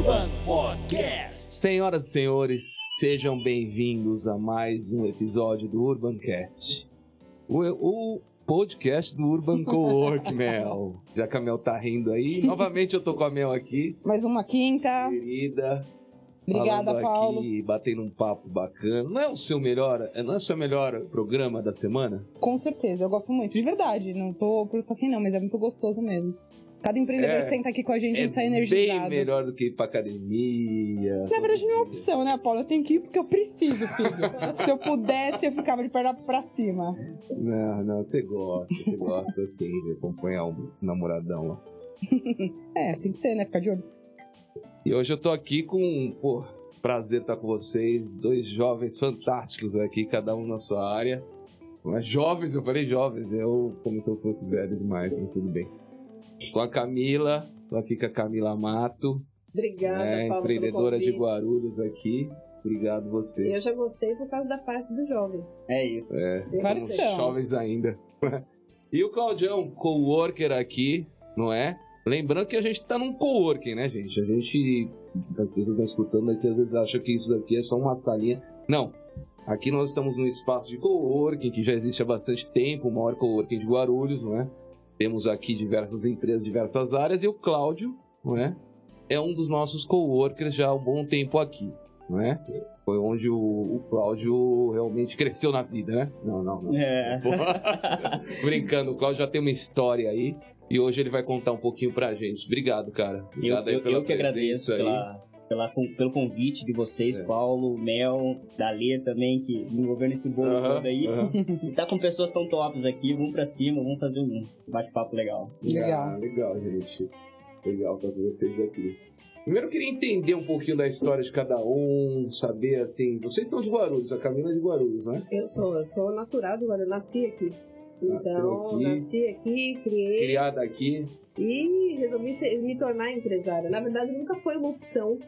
Urban Podcast. Senhoras e senhores, sejam bem-vindos a mais um episódio do Urbancast. O, o podcast do Urban Co-work, Mel. Já que a Mel tá rindo aí, novamente eu tô com a Mel aqui, Mais uma quinta. querida. Obrigada, falando Paulo. aqui, batendo um papo bacana. Não é o seu melhor, não é o seu melhor programa da semana? Com certeza, eu gosto muito, de verdade. Não tô por aqui não, mas é muito gostoso mesmo. Cada empreendedor É, que senta aqui com a gente, a gente sai bem energizado. melhor do que ir pra academia. Na verdade, não é opção, né, Paulo? Eu tenho que ir porque eu preciso, filho. Se eu pudesse, eu ficava de perna pra cima. Não, não, você gosta, você gosta assim de acompanhar um namoradão lá. É, tem que ser, né? Ficar de olho. E hoje eu tô aqui com, pô, prazer estar com vocês, dois jovens fantásticos aqui, cada um na sua área. Mas jovens, eu falei jovens, eu como se eu fosse velho demais, mas tudo bem. Com a Camila, tô aqui com a Camila Mato, Obrigada, é, Paulo, empreendedora de. Guarulhos aqui. Obrigado você. Eu já gostei por causa da parte do jovem. É isso. É, somos são. jovens ainda. e o Claudião, coworker aqui, não é? Lembrando que a gente tá num coworking, né, gente? A gente, as pessoas estão escutando aqui, às vezes acham que isso daqui é só uma salinha. Não. Aqui nós estamos num espaço de coworking que já existe há bastante tempo, o maior coworking de Guarulhos, não é? Temos aqui diversas empresas, diversas áreas, e o Cláudio, não é? É um dos nossos coworkers já há um bom tempo aqui, não é? Foi onde o, o Cláudio realmente cresceu na vida, né? Não, não, não. É. Brincando, o Cláudio já tem uma história aí e hoje ele vai contar um pouquinho pra gente. Obrigado, cara. Eu, Obrigado aí eu, pela eu que agradeço presença aí. pela, pela, com- pelo convite de vocês, É. Paulo, Mel, Dalê também, que me envolveu nesse bolo Aham, todo aí. aham. E tá com pessoas tão tops aqui, vamos pra cima, vamos fazer um bate-papo legal. Legal. Ah, legal, gente. Legal pra vocês aqui. Primeiro eu queria entender um pouquinho da história de cada um, saber assim. Vocês são de Guarulhos, a Camila é de Guarulhos, né? Eu sou, eu sou natural do Guarulhos, nasci aqui. Então, aqui. nasci aqui, criei Criada aqui. e resolvi ser- me tornar empresária. Na verdade, nunca foi uma opção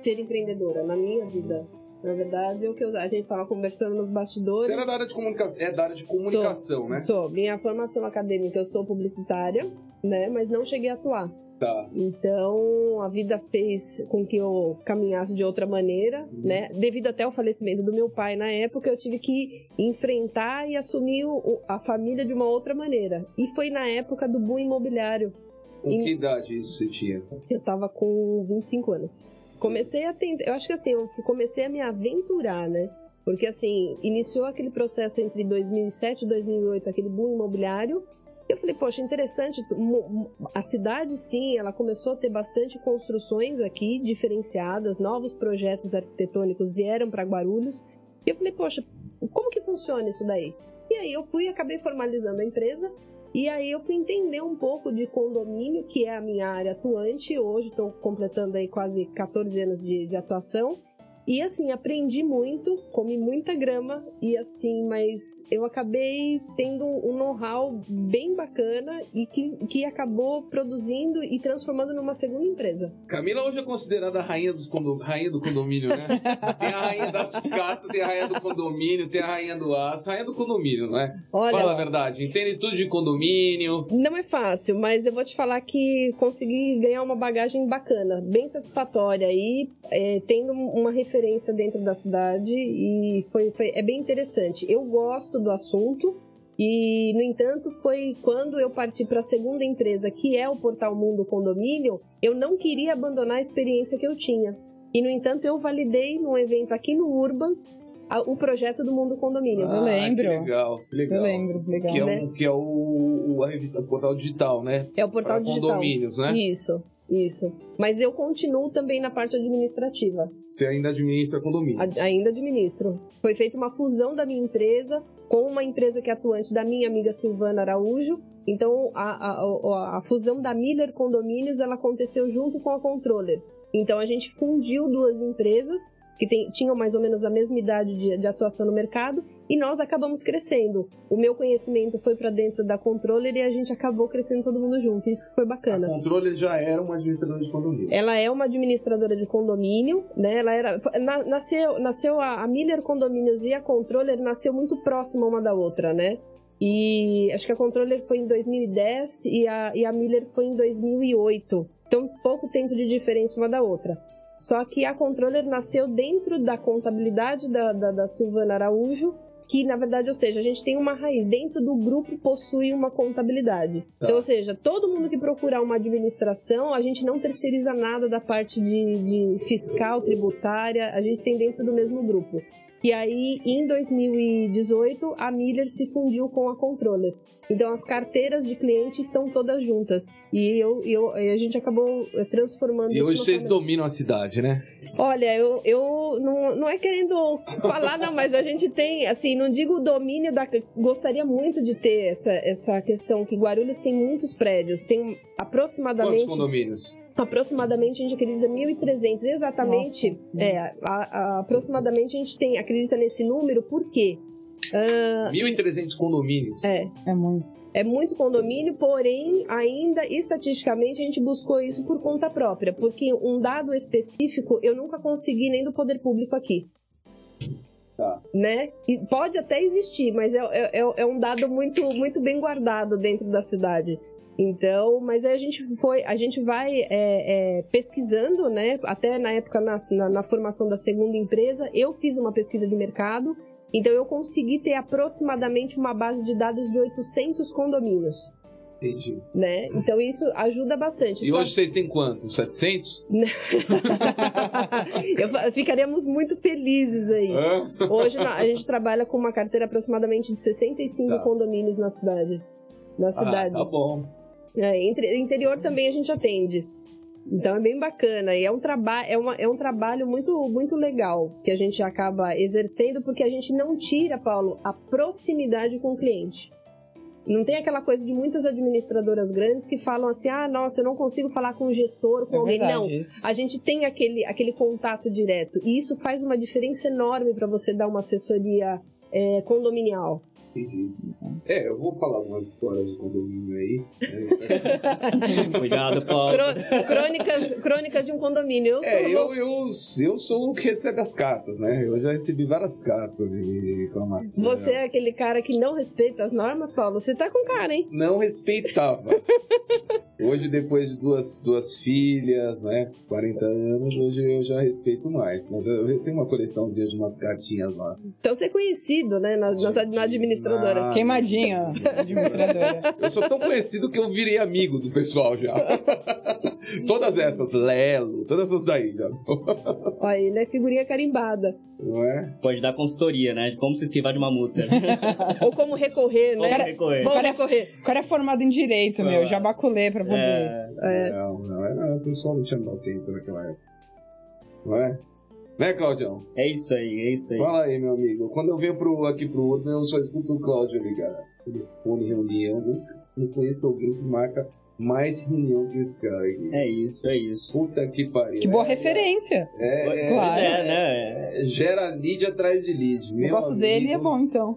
ser empreendedora na minha vida. Na verdade, é o que eu- a gente estava conversando nos bastidores. Você era da área de comunicação. É da área de comunicação, né? Sou. Minha formação acadêmica, eu sou publicitária, né? Mas não cheguei a atuar. Tá. Então, a vida fez com que eu caminhasse de outra maneira, Uhum. né? Devido até ao falecimento do meu pai na época, eu tive que enfrentar e assumir o- a família de uma outra maneira. E foi na época do boom imobiliário. Com Em- que idade isso você tinha? Eu tava com 25 anos. Comecei a tentar, eu acho que assim, eu comecei a me aventurar, né? Porque assim, iniciou aquele processo entre 2007 e 2008, aquele boom imobiliário. Eu falei, poxa, interessante, a cidade sim, ela começou a ter bastante construções aqui, diferenciadas, novos projetos arquitetônicos vieram para Guarulhos. E eu falei, poxa, como que funciona isso daí? E aí eu fui acabei formalizando a empresa. E aí eu fui entender um pouco de condomínio, que é a minha área atuante. Hoje estou completando aí quase 14 anos de, de atuação. E assim, aprendi muito, comi muita grama e assim, mas eu acabei tendo um know-how bem bacana e que, que acabou produzindo e transformando numa segunda empresa. Camila hoje é considerada a rainha, dos condo- rainha do condomínio, né? tem a rainha da sucata, tem a rainha do condomínio, tem a rainha do aço, rainha do condomínio, não é? Olha, Fala a verdade, entende tudo de condomínio. Não é fácil, mas eu vou te falar que consegui ganhar uma bagagem bacana, bem satisfatória e é, tendo uma referência dentro da cidade e foi, foi é bem interessante. Eu gosto do assunto e, no entanto, foi quando eu parti para a segunda empresa, que é o Portal Mundo Condomínio, eu não queria abandonar a experiência que eu tinha. E, no entanto, eu validei num evento aqui no Urban a- o projeto do Mundo Condomínio. Eu lembro. Ah, Que legal, que legal. Eu lembro, legal. Que é, né? um, que é o, o- a revista o portal digital, né? É o portal Para digital. condomínios, né? Isso, isso. Mas eu continuo também na parte administrativa. Você ainda administra condomínios. A- ainda administro. Foi feita uma fusão da minha empresa com uma empresa que é atuante da minha amiga Silvana Araújo. Então, a, a- a- a fusão da Miller Condomínios ela aconteceu junto com a Controller. Então, a gente fundiu duas empresas que tem- tinham mais ou menos a mesma idade de, de atuação no mercado e nós acabamos crescendo. O meu conhecimento foi para dentro da Controller e a gente acabou crescendo todo mundo junto. Isso que foi A bacana. controle já era uma administradora de condomínio. Ela é uma administradora de condomínio, né? Ela era na- nasceu, nasceu a, a Miller Condomínios e a Controller nasceu muito próxima uma da outra, né? E acho que a Controller foi em 2010 e a, e a Miller foi em 2008. Então, pouco tempo de diferença uma da outra. Só que a controller nasceu dentro da contabilidade da, da, da Silvana Araújo, que na verdade, ou seja, a gente tem uma raiz. Dentro do grupo possui uma contabilidade. Tá. Então, ou seja, todo mundo que procurar uma administração, a gente não terceiriza nada da parte de, de fiscal, tributária, a gente tem dentro do mesmo grupo. E aí, em 2018, a Miller se fundiu com a Controller. Então, as carteiras de cliente estão todas juntas. E eu, eu, e a gente acabou eh, transformando E hoje vocês dominam a cidade, né? Olha, eu, eu não, não é querendo falar, não, mas a gente tem, assim, não digo o domínio da. Gostaria muito de ter essa, essa questão que Guarulhos tem muitos prédios, tem Quantos aproximadamente. condomínios? Aproximadamente, a gente acredita 1.300, exatamente. Nossa. É, a- a- aproximadamente a gente tem, acredita nesse número, por quê? Ah, 1.300 condomínios. é, É muito. é muito condomínio, porém, ainda estatisticamente a gente buscou isso por conta própria, porque um dado específico eu nunca consegui nem do poder público aqui. Tá. Né? E pode até existir, mas é, é, é- é um dado muito, muito bem guardado dentro da cidade. Então, mas aí a gente foi, a gente vai é, é, pesquisando, né? Até na época na, na, na formação da segunda empresa, eu fiz uma pesquisa de mercado, então eu consegui ter aproximadamente uma base de dados de 800 condomínios, Entendi. né? Então isso ajuda bastante. E Só- hoje vocês têm quanto? 700? Eu ficaríamos muito felizes aí. Hã? Hoje a gente trabalha com uma carteira aproximadamente de 65 Tá. condomínios na cidade. Na cidade. Ah, tá bom. É, entre- interior também a gente atende. Então é bem bacana. E é um, traba é uma, é um trabalho muito, muito legal que a gente acaba exercendo, porque a gente não tira, Paulo, a proximidade com o cliente. Não tem aquela coisa de muitas administradoras grandes que falam assim: ah, nossa, eu não consigo falar com o gestor, com É alguém. verdade Não. isso. A gente tem aquele, aquele contato direto. E isso faz uma diferença enorme para você dar uma assessoria é, condominial. Entendi. É, eu vou falar umas histórias de condomínio aí. Cuidado, Paulo. Crô- crônicas, crônicas de um condomínio. Eu sou É, eu, eu, eu sou o que recebe as cartas, né? Eu já recebi várias cartas de reclamação. Você é aquele cara que não respeita as normas, Paulo? Você tá com cara, hein? Não respeitava. Hoje, depois de duas, duas filhas, né? 40 anos, hoje eu já respeito mais. Mas eu, eu tenho uma coleçãozinha de umas cartinhas lá. Então você é conhecido, né, na, na, na administradora. Ah, Queimadinha, administradora. Eu sou tão conhecido que eu virei amigo do pessoal já. todas essas, Lelo, todas essas daí já. Olha, ele é figurinha carimbada. Não é? Pode dar consultoria, né? De como se esquivar de uma multa. Ou como recorrer, Como né? recorrer. Vamos recorrer. O cara é formado em direito, meu. Já baculei pra poder. É, Não, não, era, o pessoal não tinha paciência naquela época. Não é? Né, Claudião? é isso aí, é isso aí. Fala aí, meu amigo. Quando eu venho pro, aqui pro outro, eu só escuto o Cláudio ligar. Telefone, reunião. Nunca- Não conheço alguém que marca mais reunião que esse cara aqui. É isso, é isso. Puta que pariu. Que boa É, referência. É, é, Claro. Pois é, né? é, gera lead atrás de lead. O negócio amigo, dele é bom, então.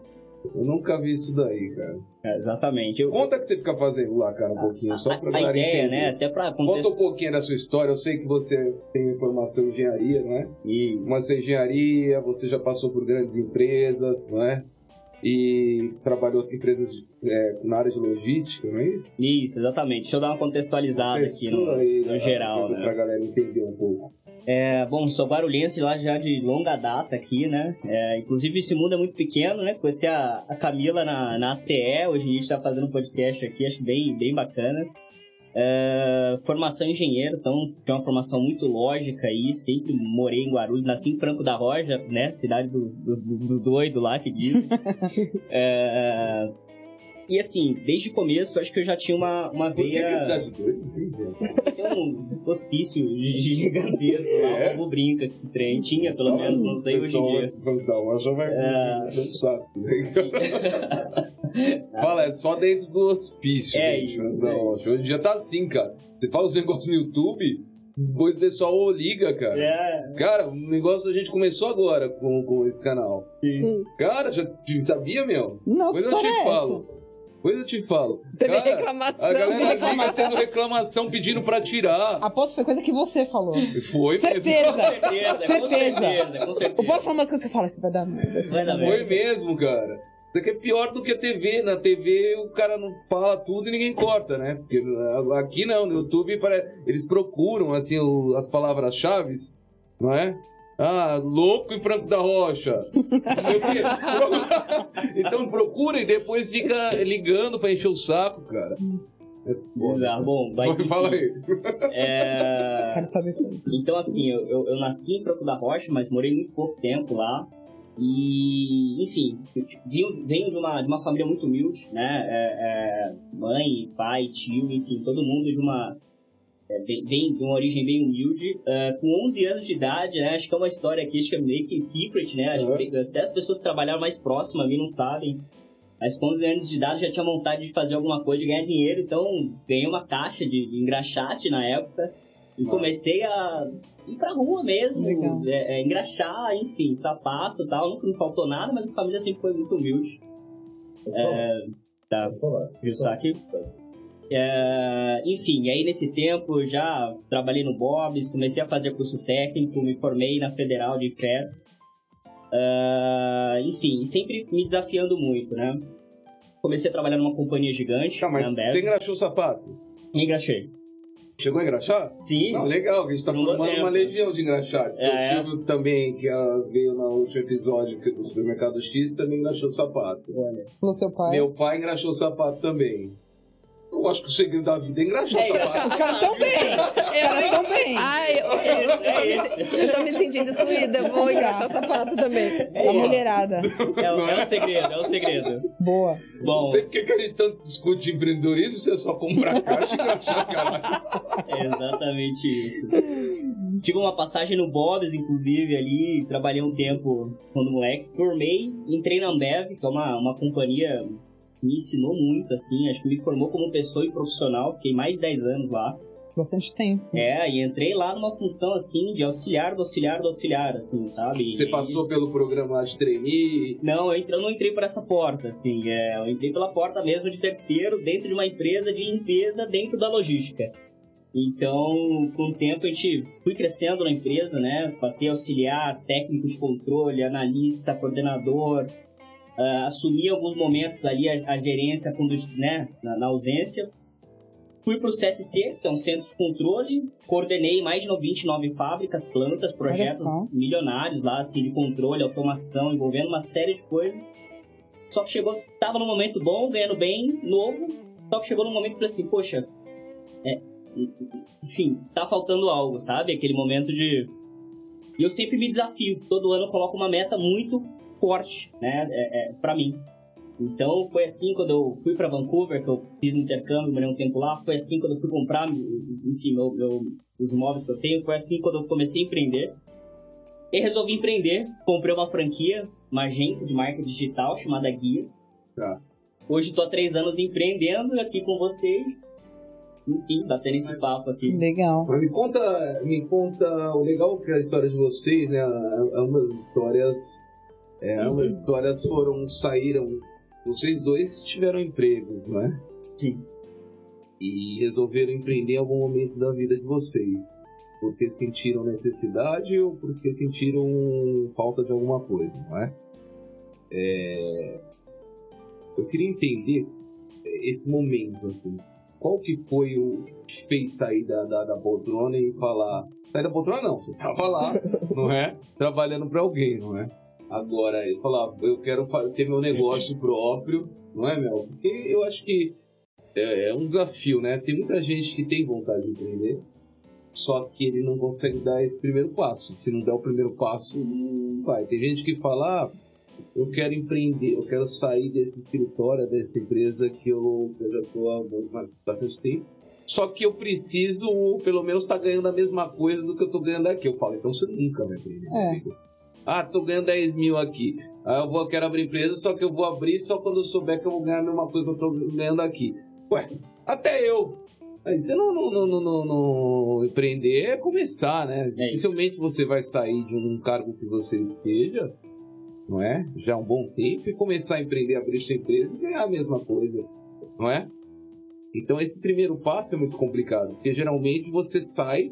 Eu nunca vi isso daí, cara. É, exatamente. Eu, Conta que você fica fazendo lá, cara, um pouquinho, só pra a, a galera ideia, entender. né? Até pra Conta um pouquinho da sua história. Eu sei que você tem formação em engenharia, não é? Isso. Uma engenharia, você já passou por grandes empresas, não é? E trabalhou em empresas é, na área de logística, não é isso? Isso, exatamente. Deixa eu dar uma contextualizada aqui no, aí, no né, geral, né? galera entender um pouco. É, bom, sou guarulhense lá já de longa data aqui, né? É, inclusive esse mundo é muito pequeno, né? Conheci a, a Camila na, na ACE, hoje a gente tá fazendo um podcast aqui, acho bem, bem bacana. É, formação engenheiro, então tem uma formação muito lógica aí, sempre morei em Guarulhos, nasci em Franco da Roja, né? Cidade do, do, do- do doido lá que diz. É, e assim, desde o começo, eu acho que eu já tinha uma, uma Por que, veia. cidade doida? Não. Tem um hospício gigantesco lá, É? o povo brinca que esse trem tinha, pelo menos, não sei hoje em dia. Vamos dar uma já vai É. não daí. Fala, é só dentro do hospício. É gente, isso, mas não, é Hoje em dia tá assim, cara. Você fala os negócios no YouTube, depois o pessoal liga, cara. É, Cara, o negócio a gente começou agora com, com esse canal. sim. Cara, já sabia, meu? Não, Depois eu te é essa? Depois eu te falo. Teve Cara, reclamação. a galera liga Reclamação. tendo reclamação pedindo pra tirar. Aposto que foi coisa que você falou. Foi Certeza. mesmo. Com certeza, com Certeza. certeza, com O certeza. Paulo falou umas coisas que eu falo, isso vai dar merda. Vai dar dar Foi mesmo, cara. Isso aqui é pior do que a TV. Na TV o cara não fala tudo e ninguém corta, né? Porque aqui não, no YouTube eles procuram assim o- as palavras-chave não é? Ah, louco e Franco da Rocha. Não sei o quê. então procura e depois fica ligando pra encher o saco, cara. É. Ah, bom, vai Pode falar aí. É... Quero saber isso aí. Então, assim, eu, eu, eu nasci em Franco da Rocha, mas morei muito pouco tempo lá. E, enfim, eu venho, venho de, uma, de uma família muito humilde, né? É, é, mãe, pai, tio, enfim, todo mundo de uma. É, vem, vem de uma origem bem humilde. É, com 11 anos de idade, né? Acho que é uma história aqui, acho que é meio que secret, né? Que Até as pessoas que trabalharam mais próximas a mim não sabem. Mas com 11 anos de idade já tinha vontade de fazer alguma coisa, de ganhar dinheiro, então ganhei uma caixa de, de engraxate na época. E Nossa. comecei a ir pra rua mesmo, é, é, engraxar, enfim, sapato e tal. Nunca me faltou nada, mas a família sempre foi muito humilde. É, tá, falar. Viu aqui? É, enfim, aí nesse tempo eu já trabalhei no Bob's, comecei a fazer curso técnico, me formei na Federal de Festa. É, enfim, sempre me desafiando muito, né? Comecei a trabalhar numa companhia gigante, Tá, mas você engraxou o sapato? engraxei. Chegou a engraxar? Sim, Não, legal, a gente tá formando uma legião de engraxar. É, o é. Silvio também, que veio no último episódio do Supermercado X, também engraxou o sapato. Falou seu pai. Meu pai engraxou o sapato também. Eu acho que o segredo da vida é engraxar É, o sapato. Os caras tão bem. Os caras tão bem. Ai, eu, eu, eu, tô me, isso. eu tô me sentindo excluída. Eu vou engraxar o sapato também. A mulherada. é, o- é o segredo, é o segredo. Boa. Bom, Não sei porque que a gente tanto discute empreendedorismo, você só compra a caixa e engraxar, caralho. É exatamente isso. Tive uma passagem no Bob's, inclusive, ali, trabalhei um tempo quando moleque. Formei, entrei na Ambev, que é uma, uma companhia me ensinou muito, assim, acho que me formou como pessoa e profissional, fiquei mais de 10 anos lá. Bastante tempo. É, e entrei lá numa função, assim, de auxiliar do auxiliar do auxiliar, assim, sabe? Você passou pelo programa lá de trainee. Não, eu, entrei- eu não entrei por essa porta, assim, é, eu entrei pela porta mesmo de terceiro, dentro de uma empresa de limpeza dentro da logística. Então, com o tempo, a gente fui crescendo na empresa, né? Passei a auxiliar, técnico de controle, analista, coordenador, ah, assumi alguns momentos ali a, a gerência quando, né, na, na ausência. Fui para o CSC, que é um centro de controle, coordenei mais de 29 fábricas, plantas, projetos milionários lá, assim, de controle, automação, envolvendo uma série de coisas. Só que chegou, tava num momento bom, ganhando bem, novo, só que chegou num momento que assim, poxa, é, sim, tá faltando algo, sabe? Aquele momento de... E eu sempre me desafio, todo ano eu coloco uma meta muito forte, né, é, é, pra mim. Então foi assim quando eu fui para Vancouver, que eu fiz um intercâmbio, morei um tempo lá, foi assim quando eu fui comprar, enfim, meu, meu- os imóveis que eu tenho, foi assim quando eu comecei a empreender. E resolvi empreender, comprei uma franquia, uma agência de marca digital chamada Guias. Tá. Hoje estou há três anos empreendendo aqui com vocês. Enfim, batendo esse papo aqui. Legal. Mas me conta, me conta o legal que é a história de vocês, né? Ambas histórias, é, ambas histórias foram, saíram, vocês dois tiveram emprego, não é? Sim. E resolveram empreender em algum momento da vida de vocês. Porque sentiram necessidade ou porque sentiram falta de alguma coisa, não é? É, Eu queria entender esse momento, assim. Qual que foi o que fez sair da, da, da poltrona e falar... Sair da poltrona não, você tava lá, não é? Trabalhando para alguém, não é? Agora, eu falar, eu quero ter meu negócio próprio, não é, Mel? Porque eu acho que é, é um desafio, né? Tem muita gente que tem vontade de empreender, só que ele não consegue dar esse primeiro passo. Se não der o primeiro passo, não vai. Tem gente que fala, ah, eu quero empreender, eu quero sair desse escritório, dessa empresa que eu, que eu já estou há bastante tempo. Só que eu preciso, pelo menos, estar ganhando a mesma coisa do que eu estou ganhando aqui. Eu falo, então você nunca vai empreender. É. Ah, tô ganhando 10 mil aqui. Ah, eu vou, quero abrir empresa, só que eu vou abrir só quando eu souber que eu vou ganhar a mesma coisa que eu tô ganhando aqui. Ué, até eu. Aí você não, não, não, não, não- empreender é começar, né? Dificilmente você vai sair de um cargo que você esteja, não é? Já há um bom tempo e começar a empreender, abrir sua empresa e ganhar a mesma coisa, não é? Então esse primeiro passo é muito complicado, porque geralmente você sai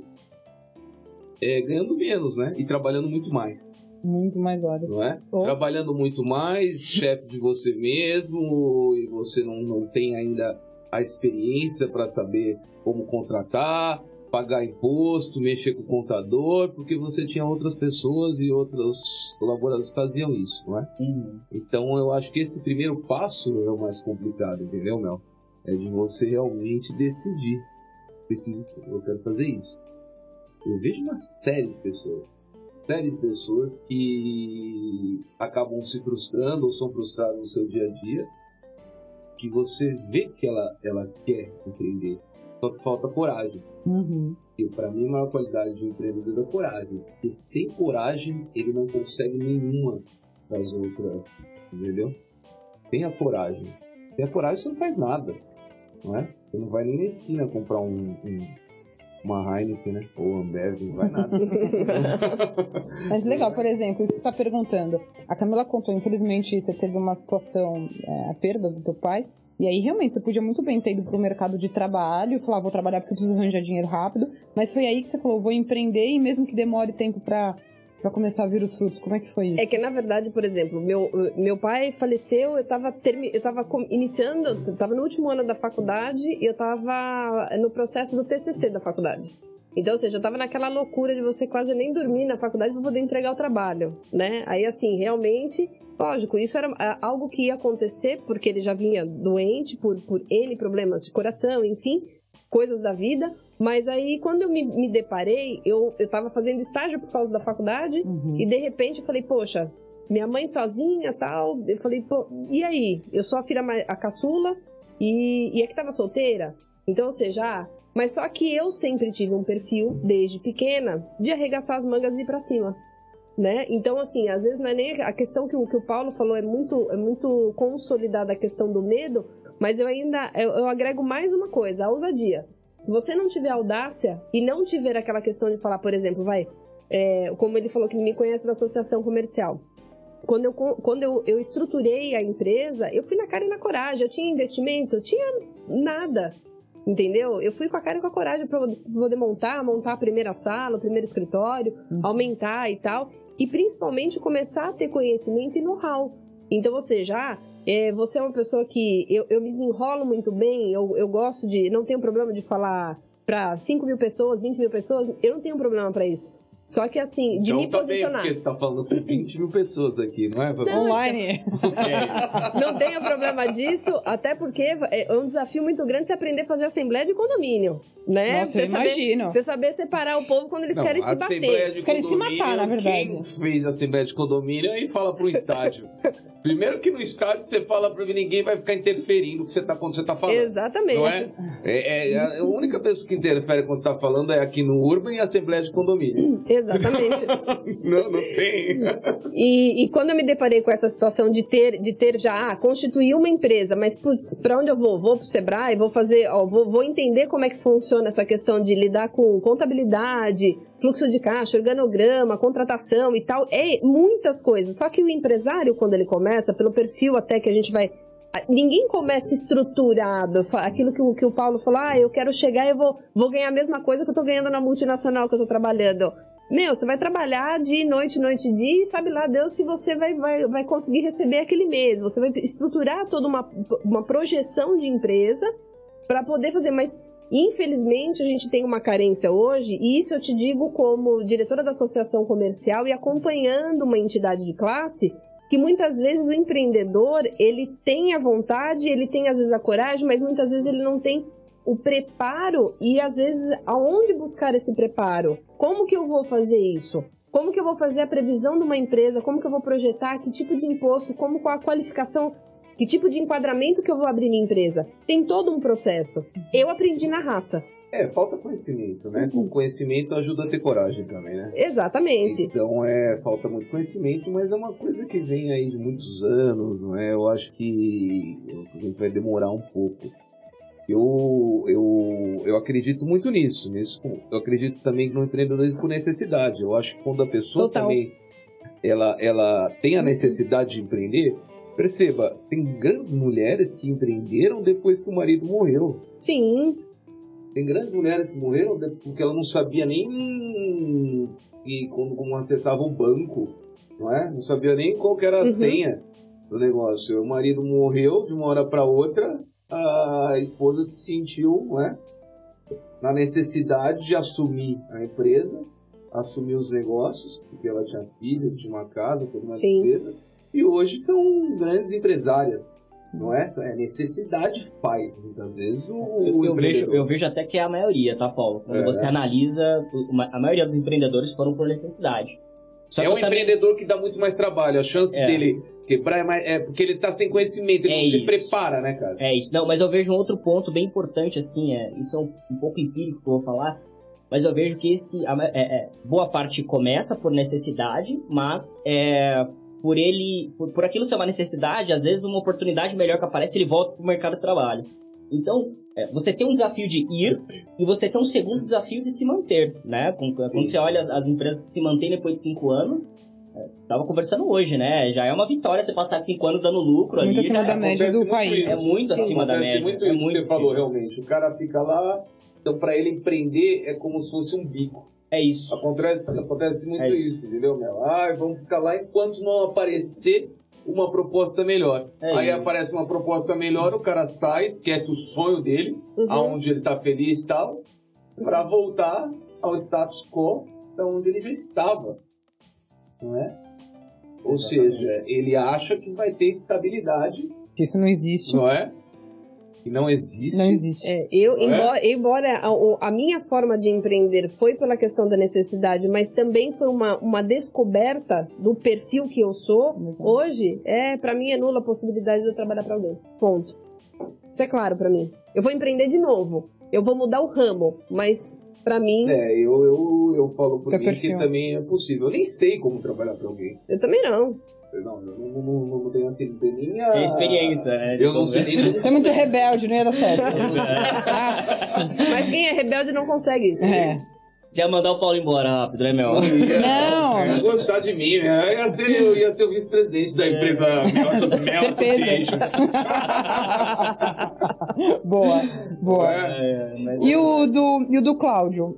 é, ganhando menos, né? E trabalhando muito mais Muito mais horas. não é? Oh. Trabalhando muito mais, chefe de você mesmo, e você não, não tem ainda a experiência para saber como contratar, pagar imposto, mexer com o contador, porque você tinha outras pessoas e outros colaboradores que faziam isso, não é? Uhum. Então eu acho que esse primeiro passo é o mais complicado, entendeu, Mel? É de você realmente decidir. Preciso, eu quero fazer isso. Eu vejo uma série de pessoas, série de pessoas que acabam se frustrando ou são frustradas no seu dia a dia, que você vê que ela, ela quer empreender, só que falta coragem. Uhum. E para mim a maior qualidade de um empreendedor é a coragem. Porque sem coragem ele não consegue nenhuma das outras, entendeu? Tenha coragem. Sem a coragem você não faz nada, não é? Você não vai nem na esquina comprar um, um- uma Heineken, né? Ou Ambev, não vai nada. Mas legal, por exemplo, isso que você está perguntando. A Camila contou, infelizmente, você teve uma situação, é, a perda do teu pai. E aí, realmente, você podia muito bem ter ido pro mercado de trabalho, falar, vou trabalhar porque preciso arranjar dinheiro rápido. Mas foi aí que você falou, vou empreender e mesmo que demore tempo pra, pra começar a vir os frutos. Como é que foi isso? É que, na verdade, por exemplo, meu, meu pai faleceu, eu tava, termi, eu tava iniciando, eu tava no último ano da faculdade e eu tava no processo do TCC da faculdade. Então, ou seja, eu tava naquela loucura de você quase nem dormir na faculdade para poder entregar o trabalho, né? Aí, assim, realmente, lógico, isso era ah, algo que ia acontecer porque ele já vinha doente por, por N problemas de coração, enfim, coisas da vida. Mas aí, quando eu me, me deparei, eu, eu tava fazendo estágio por causa da faculdade Uhum. e de repente eu falei, poxa, minha mãe sozinha tal. Eu falei, pô, e aí? Eu sou a filha a caçula e, e é que tava solteira. Então, ou seja, ah, mas só que eu sempre tive um perfil, desde pequena, de arregaçar as mangas e ir pra cima. Né? Então, assim, às vezes não é nem a questão que o, que o Paulo falou é muito, é muito consolidada a questão do medo, mas eu ainda eu, eu agrego mais uma coisa, a ousadia. Se você não tiver audácia e não tiver aquela questão de falar, por exemplo, vai, é, como ele falou que me conhece da associação comercial. Quando, eu, quando eu, eu estruturei a empresa, eu fui na cara e na coragem. Eu tinha investimento? Eu tinha nada. Entendeu? Eu fui com a cara e com a coragem para poder montar, montar a primeira sala, o primeiro escritório, aumentar e tal. E principalmente começar a ter conhecimento e know-how. Então, você já. É, você é uma pessoa que eu, eu me desenrolo muito bem, eu, eu gosto de. Não tenho problema de falar para 5 mil pessoas, 20 mil pessoas, eu não tenho problema para isso. Só que assim, de então me tá bem, posicionar. porque você tá falando com 20 mil pessoas aqui, não é? Fabio? Online. Não tenho problema disso, até porque é um desafio muito grande você aprender a fazer assembleia de condomínio, né? Nossa, você eu saber, imagino. Você saber separar o povo quando eles Não, querem se bater. Eles querem se matar, na verdade. Quem fez Assembleia de Condomínio aí fala pro estádio. Primeiro que no estádio você fala pra ninguém vai ficar interferindo que você tá, quando você tá falando. Exatamente. Não é? É, é? A única pessoa que interfere quando você tá falando é aqui no Urban e a Assembleia de Condomínio. Exatamente. não, não tem. E, e quando eu me deparei com essa situação de ter, de ter já, ah, constituir uma empresa, mas pra onde eu vou? Vou pro Sebrae, vou fazer, ó, vou, vou entender como é que funciona essa questão de lidar com contabilidade, fluxo de caixa, organograma, contratação e tal, é muitas coisas. Só que o empresário, quando ele começa, pelo perfil até que a gente vai. Ninguém começa estruturado. Aquilo que o, que o Paulo falou, ah, eu quero chegar e vou, vou ganhar a mesma coisa que eu tô ganhando na multinacional que eu tô trabalhando. Meu, você vai trabalhar de noite, noite, dia e sabe lá Deus se você vai, vai, vai conseguir receber aquele mês. Você vai estruturar toda uma, uma projeção de empresa para poder fazer. Mas, infelizmente, a gente tem uma carência hoje, e isso eu te digo como diretora da associação comercial e acompanhando uma entidade de classe, que muitas vezes o empreendedor, ele tem a vontade, ele tem às vezes a coragem, mas muitas vezes ele não tem o preparo e às vezes aonde buscar esse preparo? Como que eu vou fazer isso? Como que eu vou fazer a previsão de uma empresa? Como que eu vou projetar? Que tipo de imposto? Como qual a qualificação? Que tipo de enquadramento que eu vou abrir minha empresa? Tem todo um processo. Eu aprendi na raça. É, falta conhecimento, né? Com conhecimento ajuda a ter coragem também, né? Exatamente. Então é, falta muito conhecimento, mas é uma coisa que vem aí de muitos anos, não é? Eu acho que a gente vai demorar um pouco. Eu, eu, eu acredito muito nisso, nisso. Eu acredito também no empreendedorismo por necessidade. Eu acho que quando a pessoa Total. também ela, ela tem a necessidade de empreender, perceba, tem grandes mulheres que empreenderam depois que o marido morreu. Sim, Tem grandes mulheres que morreram porque ela não sabia nem que, como, como acessava o banco, não é? Não sabia nem qual que era a Uhum. senha do negócio. O marido morreu de uma hora para outra, a esposa se sentiu, não é? na necessidade de assumir a empresa, assumir os negócios, porque ela tinha filho, tinha uma casa, toda uma Sim. despesa, e hoje são grandes empresárias. Não é essa? É necessidade faz, muitas vezes, o, Eu, o eu vejo, empreendedor. eu vejo até que é a maioria, tá, Paulo? Quando É. você analisa, o- uma- a maioria dos empreendedores foram por necessidade. Só É um também- empreendedor que dá muito mais trabalho. A chance É. dele quebrar é, mais, é porque ele tá sem conhecimento, ele É não se isso. prepara, né, cara? É isso. Não, mas eu vejo um outro ponto bem importante, assim, é, isso é um, um pouco empírico que eu vou falar, mas eu vejo que esse, a é, é, boa parte começa por necessidade, mas é, por ele, por, por aquilo ser uma necessidade, às vezes uma oportunidade melhor que aparece, ele volta pro mercado de trabalho. Então, é, você tem um desafio de ir e você tem um segundo desafio de se manter, né? Quando, quando você olha as, as empresas que se mantêm depois de cinco anos, é, tava conversando hoje, né? Já é uma vitória você passar cinco anos dando lucro Muito ali. acima já da é- média do muito país. É muito Sim, acima da média. muito é isso muito que você falou, acima. realmente. O cara fica lá, então pra ele empreender é como se fosse um bico. É isso. Acontece, acontece muito É isso, entendeu, meu? Ah, vamos ficar lá enquanto não aparecer uma proposta melhor. É Aí isso. aparece uma proposta melhor, o cara sai, esquece o sonho dele, Uhum. aonde ele tá feliz e tal, pra voltar ao status quo da onde ele já estava. Não é? Ou Exatamente. seja, ele acha que vai ter estabilidade, Que isso não existe. não é? Que não existe. Não existe. É, eu, Não é? embora, embora a, a minha forma de empreender foi pela questão da necessidade, mas também foi uma, uma descoberta do perfil que eu sou, Legal. hoje, é para mim é nula a possibilidade de eu trabalhar para alguém. Ponto. Isso é claro para mim. Eu vou empreender de novo. Eu vou mudar o ramo, mas para mim, É, eu, eu, eu falo por Teu mim perfil. que também é possível. Eu nem sei como trabalhar pra alguém. eu também não. Não, eu não, não, não, tenho assim, não tenho nem a... Tem experiência, né? Eu não sei é. nem. Você é muito rebelde, não ia dar certo. Mas quem é rebelde não consegue isso. É. Você ia mandar o Paulo embora rápido, né, meu? Não. Ia gostar de mim, né? Ia ser, eu ia ser o vice-presidente da empresa Mel, Mel. Association. boa, boa. É. É, mas- E o do, e o do Cláudio?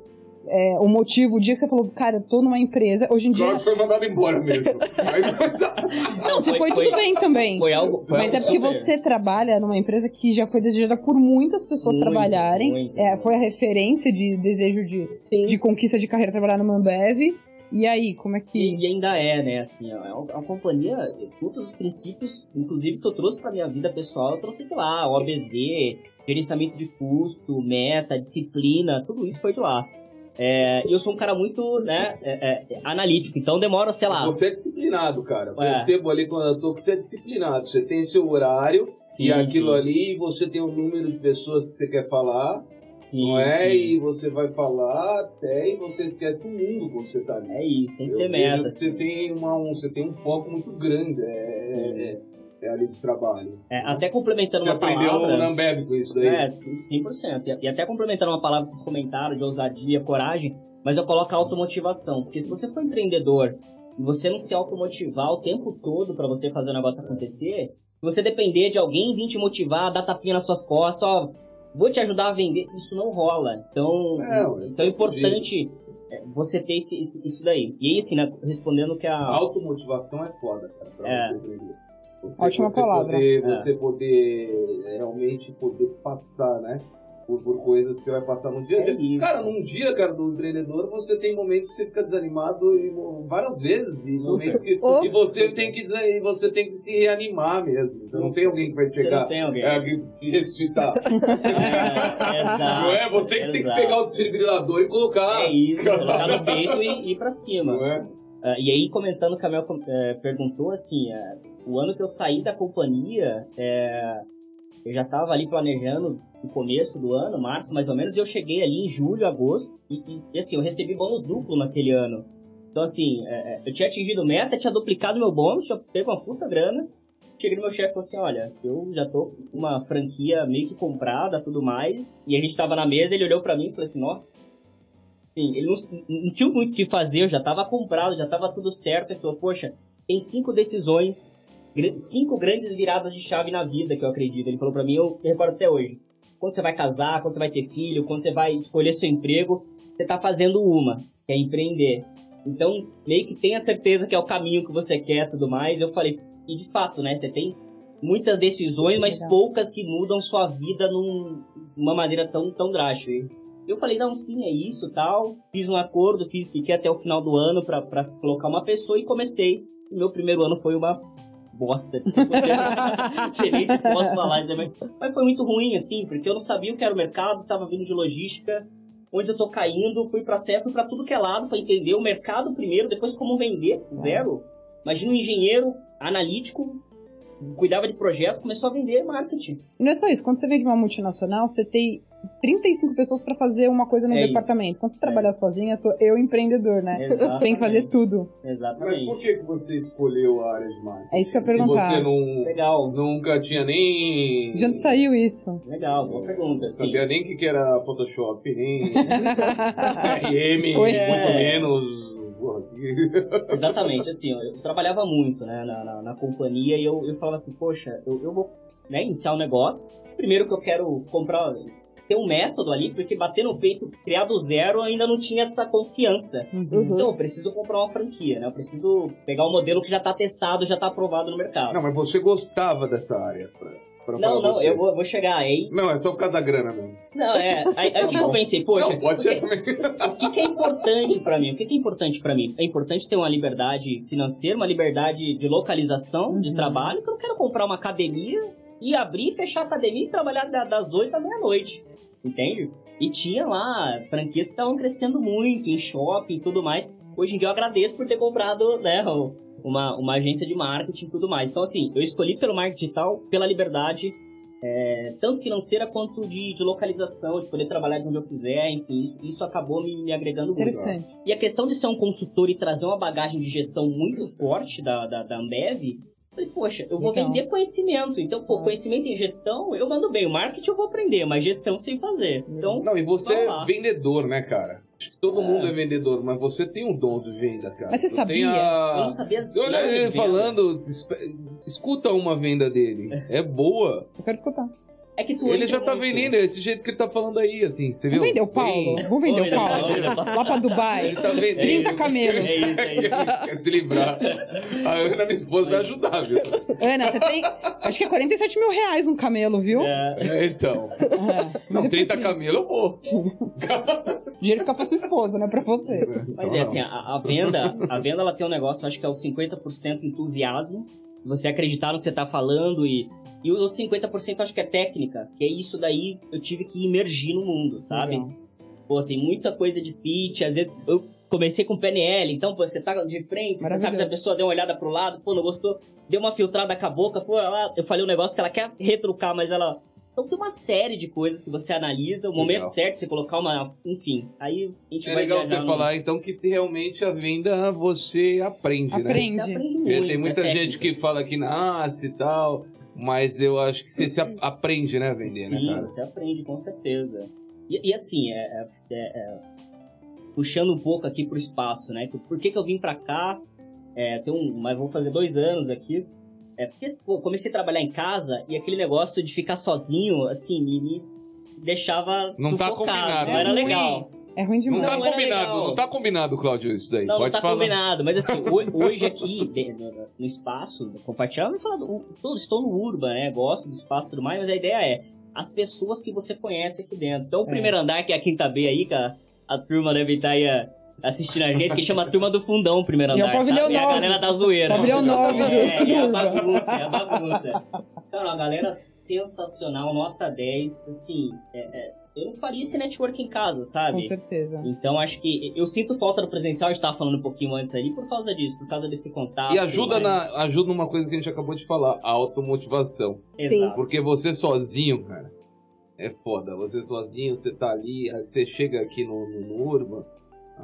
É, o motivo, o dia que você falou, cara, eu tô numa empresa, hoje em dia. Cláudio foi mandado embora mesmo. Não, se Foi- foi, foi- tudo bem também. Foi algo. foi Mas algo é porque super- você trabalha numa empresa que já foi desejada por muitas pessoas Muito, trabalharem. muito. É, foi a referência de desejo de, Sim. de conquista de carreira trabalhar no Mambev. E aí, como é que. E, e ainda é, né, assim, ó, é uma, é uma companhia, todos os princípios, inclusive que eu trouxe pra minha vida pessoal, eu trouxe de lá, OBZ, gerenciamento de custo, meta, disciplina, tudo isso foi de lá. É, eu sou um cara muito, né, é, é, analítico, então demora, sei lá, Você é disciplinado, cara. É. Percebo ali quando eu tô que você é disciplinado. Você tem seu horário sim, e aquilo sim, ali, você tem o número de pessoas que você quer falar, sim, não é? sim. E você vai falar até e você esquece o mundo quando você tá ali. É isso, tem que ter meta. Você tem, uma, um, você tem um foco muito grande. É, Sim. É, ali de trabalho. É, até complementando Você uma aprendeu palavra... no Ambev com isso daí? É, sim, 100%. E- E até complementando uma palavra que vocês comentaram de ousadia, coragem, mas eu coloco a automotivação. Porque se você for empreendedor e você não se automotivar o tempo todo para você fazer o negócio acontecer, se você depender de alguém vir te motivar, dar tapinha nas suas costas, ó, vou te ajudar a vender, isso não rola. Então, é então é importante é, você ter esse, esse- isso daí. E aí, assim, né, respondendo que A a... automotivação é foda, cara, pra É. você aprender. Você, Ótima você palavra. Poder, É. Você poder é, realmente poder passar, né? Por, por coisas que você vai passar no dia a É dia. Cara, num dia, cara, do empreendedor, você tem momentos que você fica desanimado e, várias vezes. E, momentos que, e você tem que e você tem que se reanimar mesmo. Você não tem alguém que vai Você chegar não tem alguém. é, alguém que ressuscitar. É, exato, não é? Você que tem que pegar o desfibrilador e colocar. É isso, colocar no peito e ir pra cima. Não é? Ah, e aí, comentando que a Mel eh, perguntou, assim, eh, o ano que eu saí da companhia, eh, eu já tava ali planejando o começo do ano, março mais ou menos, e eu cheguei ali em julho, agosto, e, e- assim, eu recebi bônus duplo naquele ano. Então, assim, eh, eh, eu tinha atingido meta, tinha duplicado meu bônus, tinha pego uma puta grana. Cheguei no meu chefe e falei assim, olha, eu já tô com uma franquia meio que comprada, tudo mais, e a gente tava na mesa, ele olhou pra mim e falou assim, nossa, Sim, ele não, não tinha muito o que fazer, eu já tava comprado, já tava tudo certo. Ele falou, poxa, tem cinco decisões, cinco grandes viradas de chave na vida que eu acredito. Ele falou pra mim, eu recordo até hoje. Quando você vai casar, quando você vai ter filho, quando você vai escolher seu emprego, você tá fazendo uma, que é empreender. Então, meio que tenha certeza que é o caminho que você quer e tudo mais. Eu falei, e de fato, né, você tem muitas decisões, mas poucas que mudam sua vida num, de uma maneira tão, tão drástica. Eu falei, não, sim, é isso tal. Fiz um acordo, fiz, fiquei até o final do ano pra colocar uma pessoa e comecei. O meu primeiro ano foi uma bosta. Assim, sei nem se posso falar, né, mas, mas foi muito ruim, assim, porque eu não sabia o que era o mercado, tava vindo de logística, onde eu tô caindo, fui pra CE, fui pra tudo que é lado, pra entender o mercado primeiro, depois como vender, zero. Imagina um engenheiro analítico, cuidava de projeto, começou a vender marketing. E não é só isso, quando você vem de uma multinacional, você tem 35 pessoas pra fazer uma coisa no É departamento. Quando você trabalha sozinha, sou eu empreendedor, né? Exatamente. Tem que fazer tudo. Mas Exatamente. por que, que você escolheu a área de marketing? É isso que eu ia Se perguntar. você não, Legal, nunca tinha nem... De onde saiu isso? legal, boa pergunta. Assim. Sabia nem o que, que era Photoshop, nem CRM, Oi. muito menos... Porra, que- Exatamente, assim, eu, eu trabalhava muito né, na, na, na companhia e eu, eu falava assim, poxa, eu, eu vou né, iniciar um negócio. Primeiro que eu quero comprar, ter um método ali, porque bater no peito, criar do zero, ainda não tinha essa confiança. Uhum. Uhum. Então eu preciso comprar uma franquia, né? Eu preciso pegar um modelo que já está testado, já está aprovado no mercado. Não, mas você gostava dessa área, pra, pra não, não, você. eu vou, vou chegar aí. Não, é só por causa da grana mesmo. Não, é. Aí, aí o que que eu pensei, poxa, não, pode ser também. o que, que é importante pra mim? O que, que é importante pra mim? É importante ter uma liberdade financeira, uma liberdade de localização de Uhum. trabalho, que eu não quero comprar uma academia e abrir, fechar a academia e trabalhar da- das 8 à meia-noite. Entende? E tinha lá franquias que estavam crescendo muito, em shopping e tudo mais. Hoje em dia eu agradeço por ter comprado, né, uma, uma agência de marketing e tudo mais. Então, assim, eu escolhi pelo marketing digital, pela liberdade, é, tanto financeira quanto de, de localização, de poder trabalhar de onde eu quiser, enfim, isso, isso acabou me, me agregando muito. Interessante. E a questão de ser um consultor e trazer uma bagagem de gestão muito forte da, da, da Ambev, falei, poxa, eu vou Legal. vender conhecimento. Então, pô, Ah. conhecimento em gestão, eu mando bem. O marketing eu vou aprender, mas gestão sem fazer. Então, Não, e você é vendedor, né, cara? Todo É. mundo é vendedor, mas você tem um dom de venda, cara. Mas você Tu sabia? a- eu não sabia as Olha ele falando, escuta uma venda dele. É boa. Eu quero escutar. É que tu Ele já tá vendendo, é esse jeito que ele tá falando aí, assim. Você viu? Vamos vender o Paulo? Vamos vender o Paulo? olha. Lá pra Dubai? Ele tá vendendo. 30 camelos. É isso, é isso. Quer se livrar. A Ana, minha esposa, vai ajudar, viu? Ana, você tem. Acho que é 47 mil reais um camelo, viu? É, É, então. É. Não, 30 camelo eu vou. O dinheiro fica pra sua esposa, não é pra você. Mas é assim, a, a venda, a venda ela tem um negócio, acho que é o 50% entusiasmo, você acreditar no que você tá falando e, e os outros 50% acho que é técnica, que é isso daí eu tive que imergir no mundo, sabe? Legal. Pô, tem muita coisa de pitch, às vezes eu comecei com PNL, então pô, você tá de frente, você sabe se a pessoa deu uma olhada pro lado, pô, não gostou, deu uma filtrada com a boca, pô, ela, eu falei um negócio que ela quer retrucar, mas ela... Então tem uma série de coisas que você analisa, o momento Legal. certo, você colocar uma... Enfim, aí a gente É vai legal você no- falar, então, que realmente a venda você aprende, né? Aprende. Você aprende muito, tem muita é gente que fala que nasce e tal, mas eu acho que você se aprende, né, a vender, né, Sim, você aprende, com certeza. E, e assim, é, é- é- é, puxando um pouco aqui pro espaço, né? Por que, que eu vim pra cá? É, tem um, mas vou fazer dois anos aqui. É porque pô, comecei a trabalhar em casa e aquele negócio de ficar sozinho, assim, me, me deixava Não tá sufocado, combinado, não né? era É ruim. legal. É ruim Não, demais. tá Não, era combinado, legal. não tá combinado, Cláudio, isso daí. Não, Pode não tá falar. combinado, mas assim, ho- hoje aqui, no, espaço, compartilhar, eu vou falar, do- tô- estou no Urban, né, gosto do espaço e tudo mais, mas a ideia é as pessoas que você conhece aqui dentro. Então, o É. primeiro andar, que é a quinta B aí, que a, a turma deve estar aí a- assistindo a gente, que chama a turma do fundão, primeiro E é o andar, pavilhão sabe? E a nove. galera da zoeira. Pavilhão nove do- É, e a bagunça, é a bagunça. Cara, uma galera sensacional, nota 10, assim, é- é, eu não faria esse network em casa, Com sabe? certeza. Então acho que eu sinto falta do presencial, a gente tava falando um pouquinho antes ali, por causa disso, por causa desse contato. E ajuda, mas- na, ajuda numa coisa que a gente acabou de falar, a automotivação. Exato. Porque você sozinho, cara, é foda. Você sozinho, você tá ali, você chega aqui no, no, no Urban,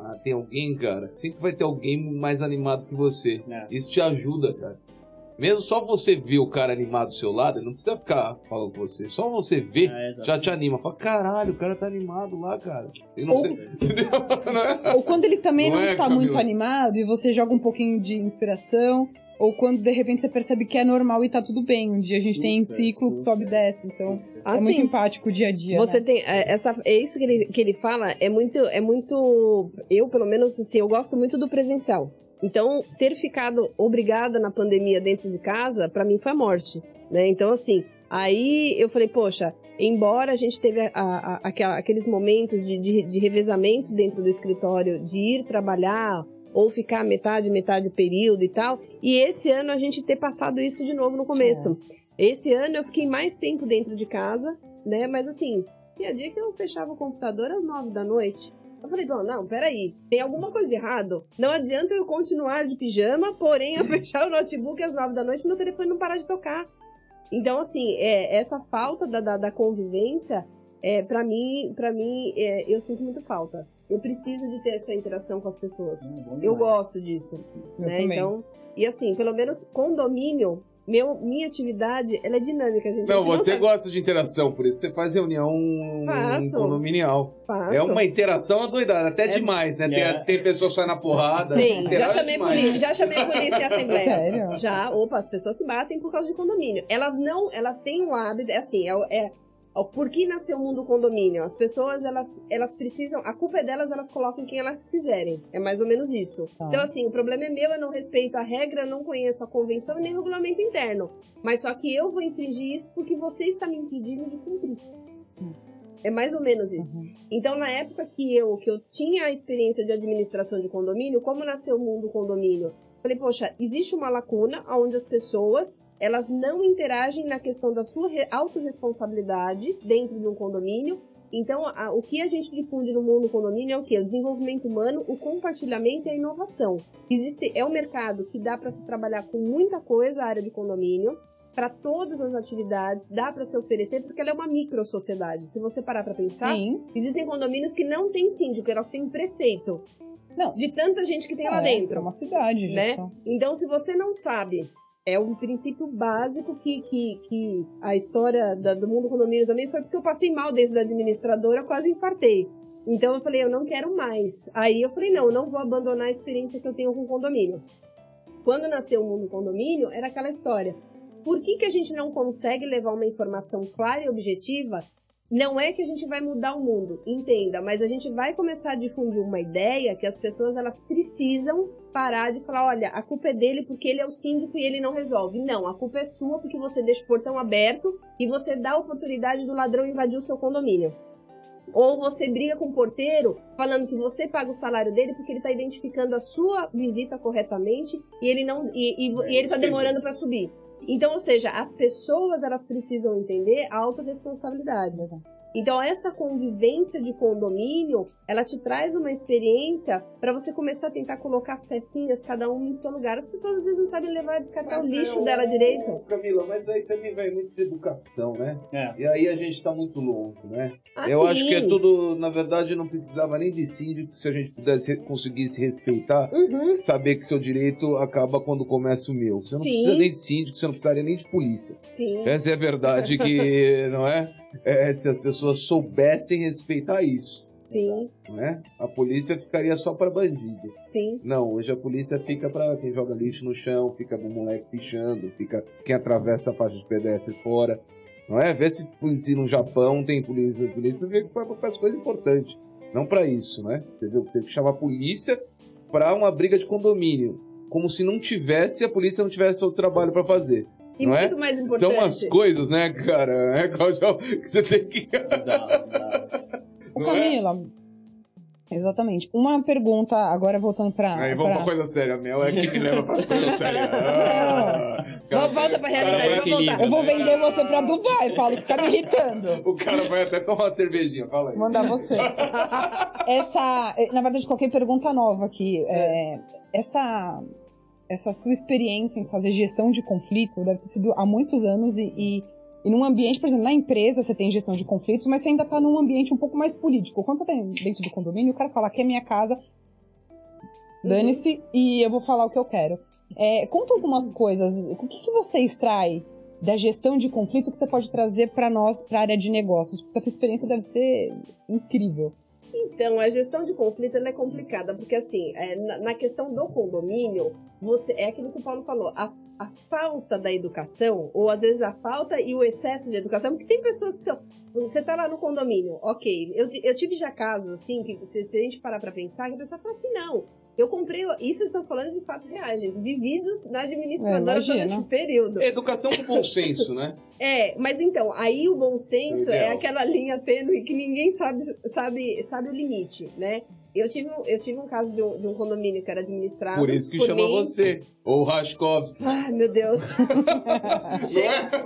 ah, tem alguém, cara, sempre vai ter alguém mais animado que você. É. Isso te ajuda, cara. Mesmo só você ver o cara animado do seu lado, ele não precisa ficar falando com você. Só você ver, É, já te anima. Fala, caralho, o cara tá animado lá, cara. Não Ou- sei... Entendeu? Não é? Ou quando ele também Não não, é, está Camila? muito animado e você joga um pouquinho de inspiração, ou quando de repente você percebe que é normal e tá tudo bem. Um dia a gente tem ciclo que sobe e desce, então é muito Assim, empático o dia a dia. Você né? tem é, essa é isso que ele, que ele fala é muito é muito eu pelo menos assim eu gosto muito do presencial. Então ter ficado obrigada na pandemia dentro de casa pra mim foi a morte, né? Então assim Aí eu falei, poxa, embora a gente teve a, a, aquela, aqueles momentos de, de, de revezamento dentro do escritório, de ir trabalhar ou ficar metade, metade do período e tal, e esse ano a gente ter passado isso de novo no começo. É. Esse ano eu fiquei mais tempo dentro de casa, né? Mas assim, tinha dia que eu fechava o computador às nove da noite. Eu falei, bom, não, peraí, tem alguma coisa de errado. Não adianta eu continuar de pijama, porém eu fechar o notebook às nove da noite e meu telefone não parar de tocar. Então, assim, é, essa falta da, da, da convivência, é, para mim, para mim é, eu sinto muito falta. Eu preciso de ter essa interação com as pessoas. Hum, eu gosto disso. Eu né? Então, e assim, pelo menos condomínio, meu, minha atividade, ela é dinâmica, gente. Não, você não gosta de interação, por isso você faz reunião Faço. condominial. Faço. É uma interação adoidada, até é... demais, né? É. Tem, tem pessoas saindo na porrada. Sim, já chamei, polícia, já chamei polícia e assembleia. Sério? Já, opa, as pessoas se batem por causa de condomínio. Elas não, elas têm um hábito, é assim, é, é por que nasceu o mundo condomínio? As pessoas, elas, elas precisam, a culpa é delas, elas colocam quem elas quiserem. É mais ou menos isso. Ah. Então, assim, o problema é meu, eu não respeito a regra, não conheço a convenção nem o regulamento interno. Mas só que eu vou infringir isso porque você está me impedindo de cumprir. É mais ou menos isso. Uhum. Então, na época que eu, que eu tinha a experiência de administração de condomínio, como nasceu o mundo condomínio? Falei, poxa, existe uma lacuna onde as pessoas elas não interagem na questão da sua autorresponsabilidade dentro de um condomínio. Então, a, o que a gente difunde no mundo condomínio é o que? O desenvolvimento humano, o compartilhamento e a inovação. Existe, é um mercado que dá para se trabalhar com muita coisa, a área de condomínio, para todas as atividades, dá para se oferecer, porque ela é uma micro sociedade. Se você parar para pensar, Sim. existem condomínios que não têm síndico, elas têm prefeito. Não. De tanta gente que tem é, lá dentro. É uma cidade, né? Então, se você não sabe é um princípio básico que, que, que a história da, do mundo condomínio também foi porque eu passei mal dentro da administradora, quase infartei. Então eu falei, eu não quero mais. Aí eu falei, não, não vou abandonar a experiência que eu tenho com condomínio. Quando nasceu o mundo condomínio, era aquela história. Por que, que a gente não consegue levar uma informação clara e objetiva não é que a gente vai mudar o mundo, entenda, mas a gente vai começar a difundir uma ideia que as pessoas elas precisam parar de falar, olha, a culpa é dele porque ele é o síndico e ele não resolve. Não, a culpa é sua porque você deixa o portão aberto e você dá a oportunidade do ladrão invadir o seu condomínio. Ou você briga com o porteiro falando que você paga o salário dele porque ele está identificando a sua visita corretamente e ele não e, e, e ele está demorando para subir. Então, ou seja, as pessoas elas precisam entender a autorresponsabilidade. Né? Então, essa convivência de condomínio, ela te traz uma experiência para você começar a tentar colocar as pecinhas, cada um em seu lugar. As pessoas às vezes não sabem levar, descartar mas o lixo é, dela direito. Camila, mas aí também vai muito de educação, né? É. E aí a gente está muito longe, né? Ah, Eu sim. acho que é tudo, na verdade, não precisava nem de síndico, se a gente pudesse conseguir se respeitar, uhum. saber que seu direito acaba quando começa o meu. Você não sim. precisa nem de síndico, você não precisaria nem de polícia. Sim. Essa é a verdade que, não é? É, se as pessoas soubessem respeitar isso. Sim. Né? A polícia ficaria só para bandido. Sim. Não, hoje a polícia fica para quem joga lixo no chão, fica pro moleque pichando, fica quem atravessa a faixa de pedestre fora. Não é? Vê se, se no Japão tem polícia. Polícia vê que para as coisas importantes. Não para isso, né? Entendeu? Tem que chamar a polícia para uma briga de condomínio. Como se não tivesse, a polícia não tivesse outro trabalho para fazer. E não muito é? mais importante. São as coisas, né, cara? É, Claudio, que você tem que. Ô, Camila. É? Exatamente. Uma pergunta, agora voltando pra. Aí vamos pra coisa séria. A Mel é que me leva pras coisas sérias. Ah, volta pra realidade, vamos voltar. Eu vou vender você pra Dubai, Paulo, fica me irritando. O cara vai até tomar uma cervejinha, fala aí. Mandar você. essa, na verdade, qualquer pergunta nova aqui. É, essa essa sua experiência em fazer gestão de conflito deve ter sido há muitos anos e, e, e num ambiente, por exemplo, na empresa você tem gestão de conflitos, mas você ainda está num ambiente um pouco mais político. Quando você está dentro do condomínio, o cara fala que é minha casa, dane-se, uhum. e eu vou falar o que eu quero. É, conta algumas coisas. O que, que você extrai da gestão de conflito que você pode trazer para nós, para a área de negócios? Porque a tua experiência deve ser incrível. Então, a gestão de conflito é complicada, porque assim, é, na, na, questão do condomínio, você é aquilo que o Paulo falou, a, a, falta da educação, ou às vezes a falta e o excesso de educação, porque tem pessoas que são. Você tá lá no condomínio, ok. Eu, eu tive já casos assim, que se, se a gente parar pra pensar, que a pessoa fala assim, não, Eu comprei, isso eu tô falando de fatos reais, gente, vividos na administradora É, todo esse período. Educação com bom senso, né? É, mas então, aí o bom senso é Ideal. aquela linha tênue que ninguém sabe, sabe, sabe o limite, né? Eu tive, um- eu tive um caso de um, de um condomínio que era administrado. Por isso que chama mim. você. Ou Raschkovski. Ai, meu Deus. Chega.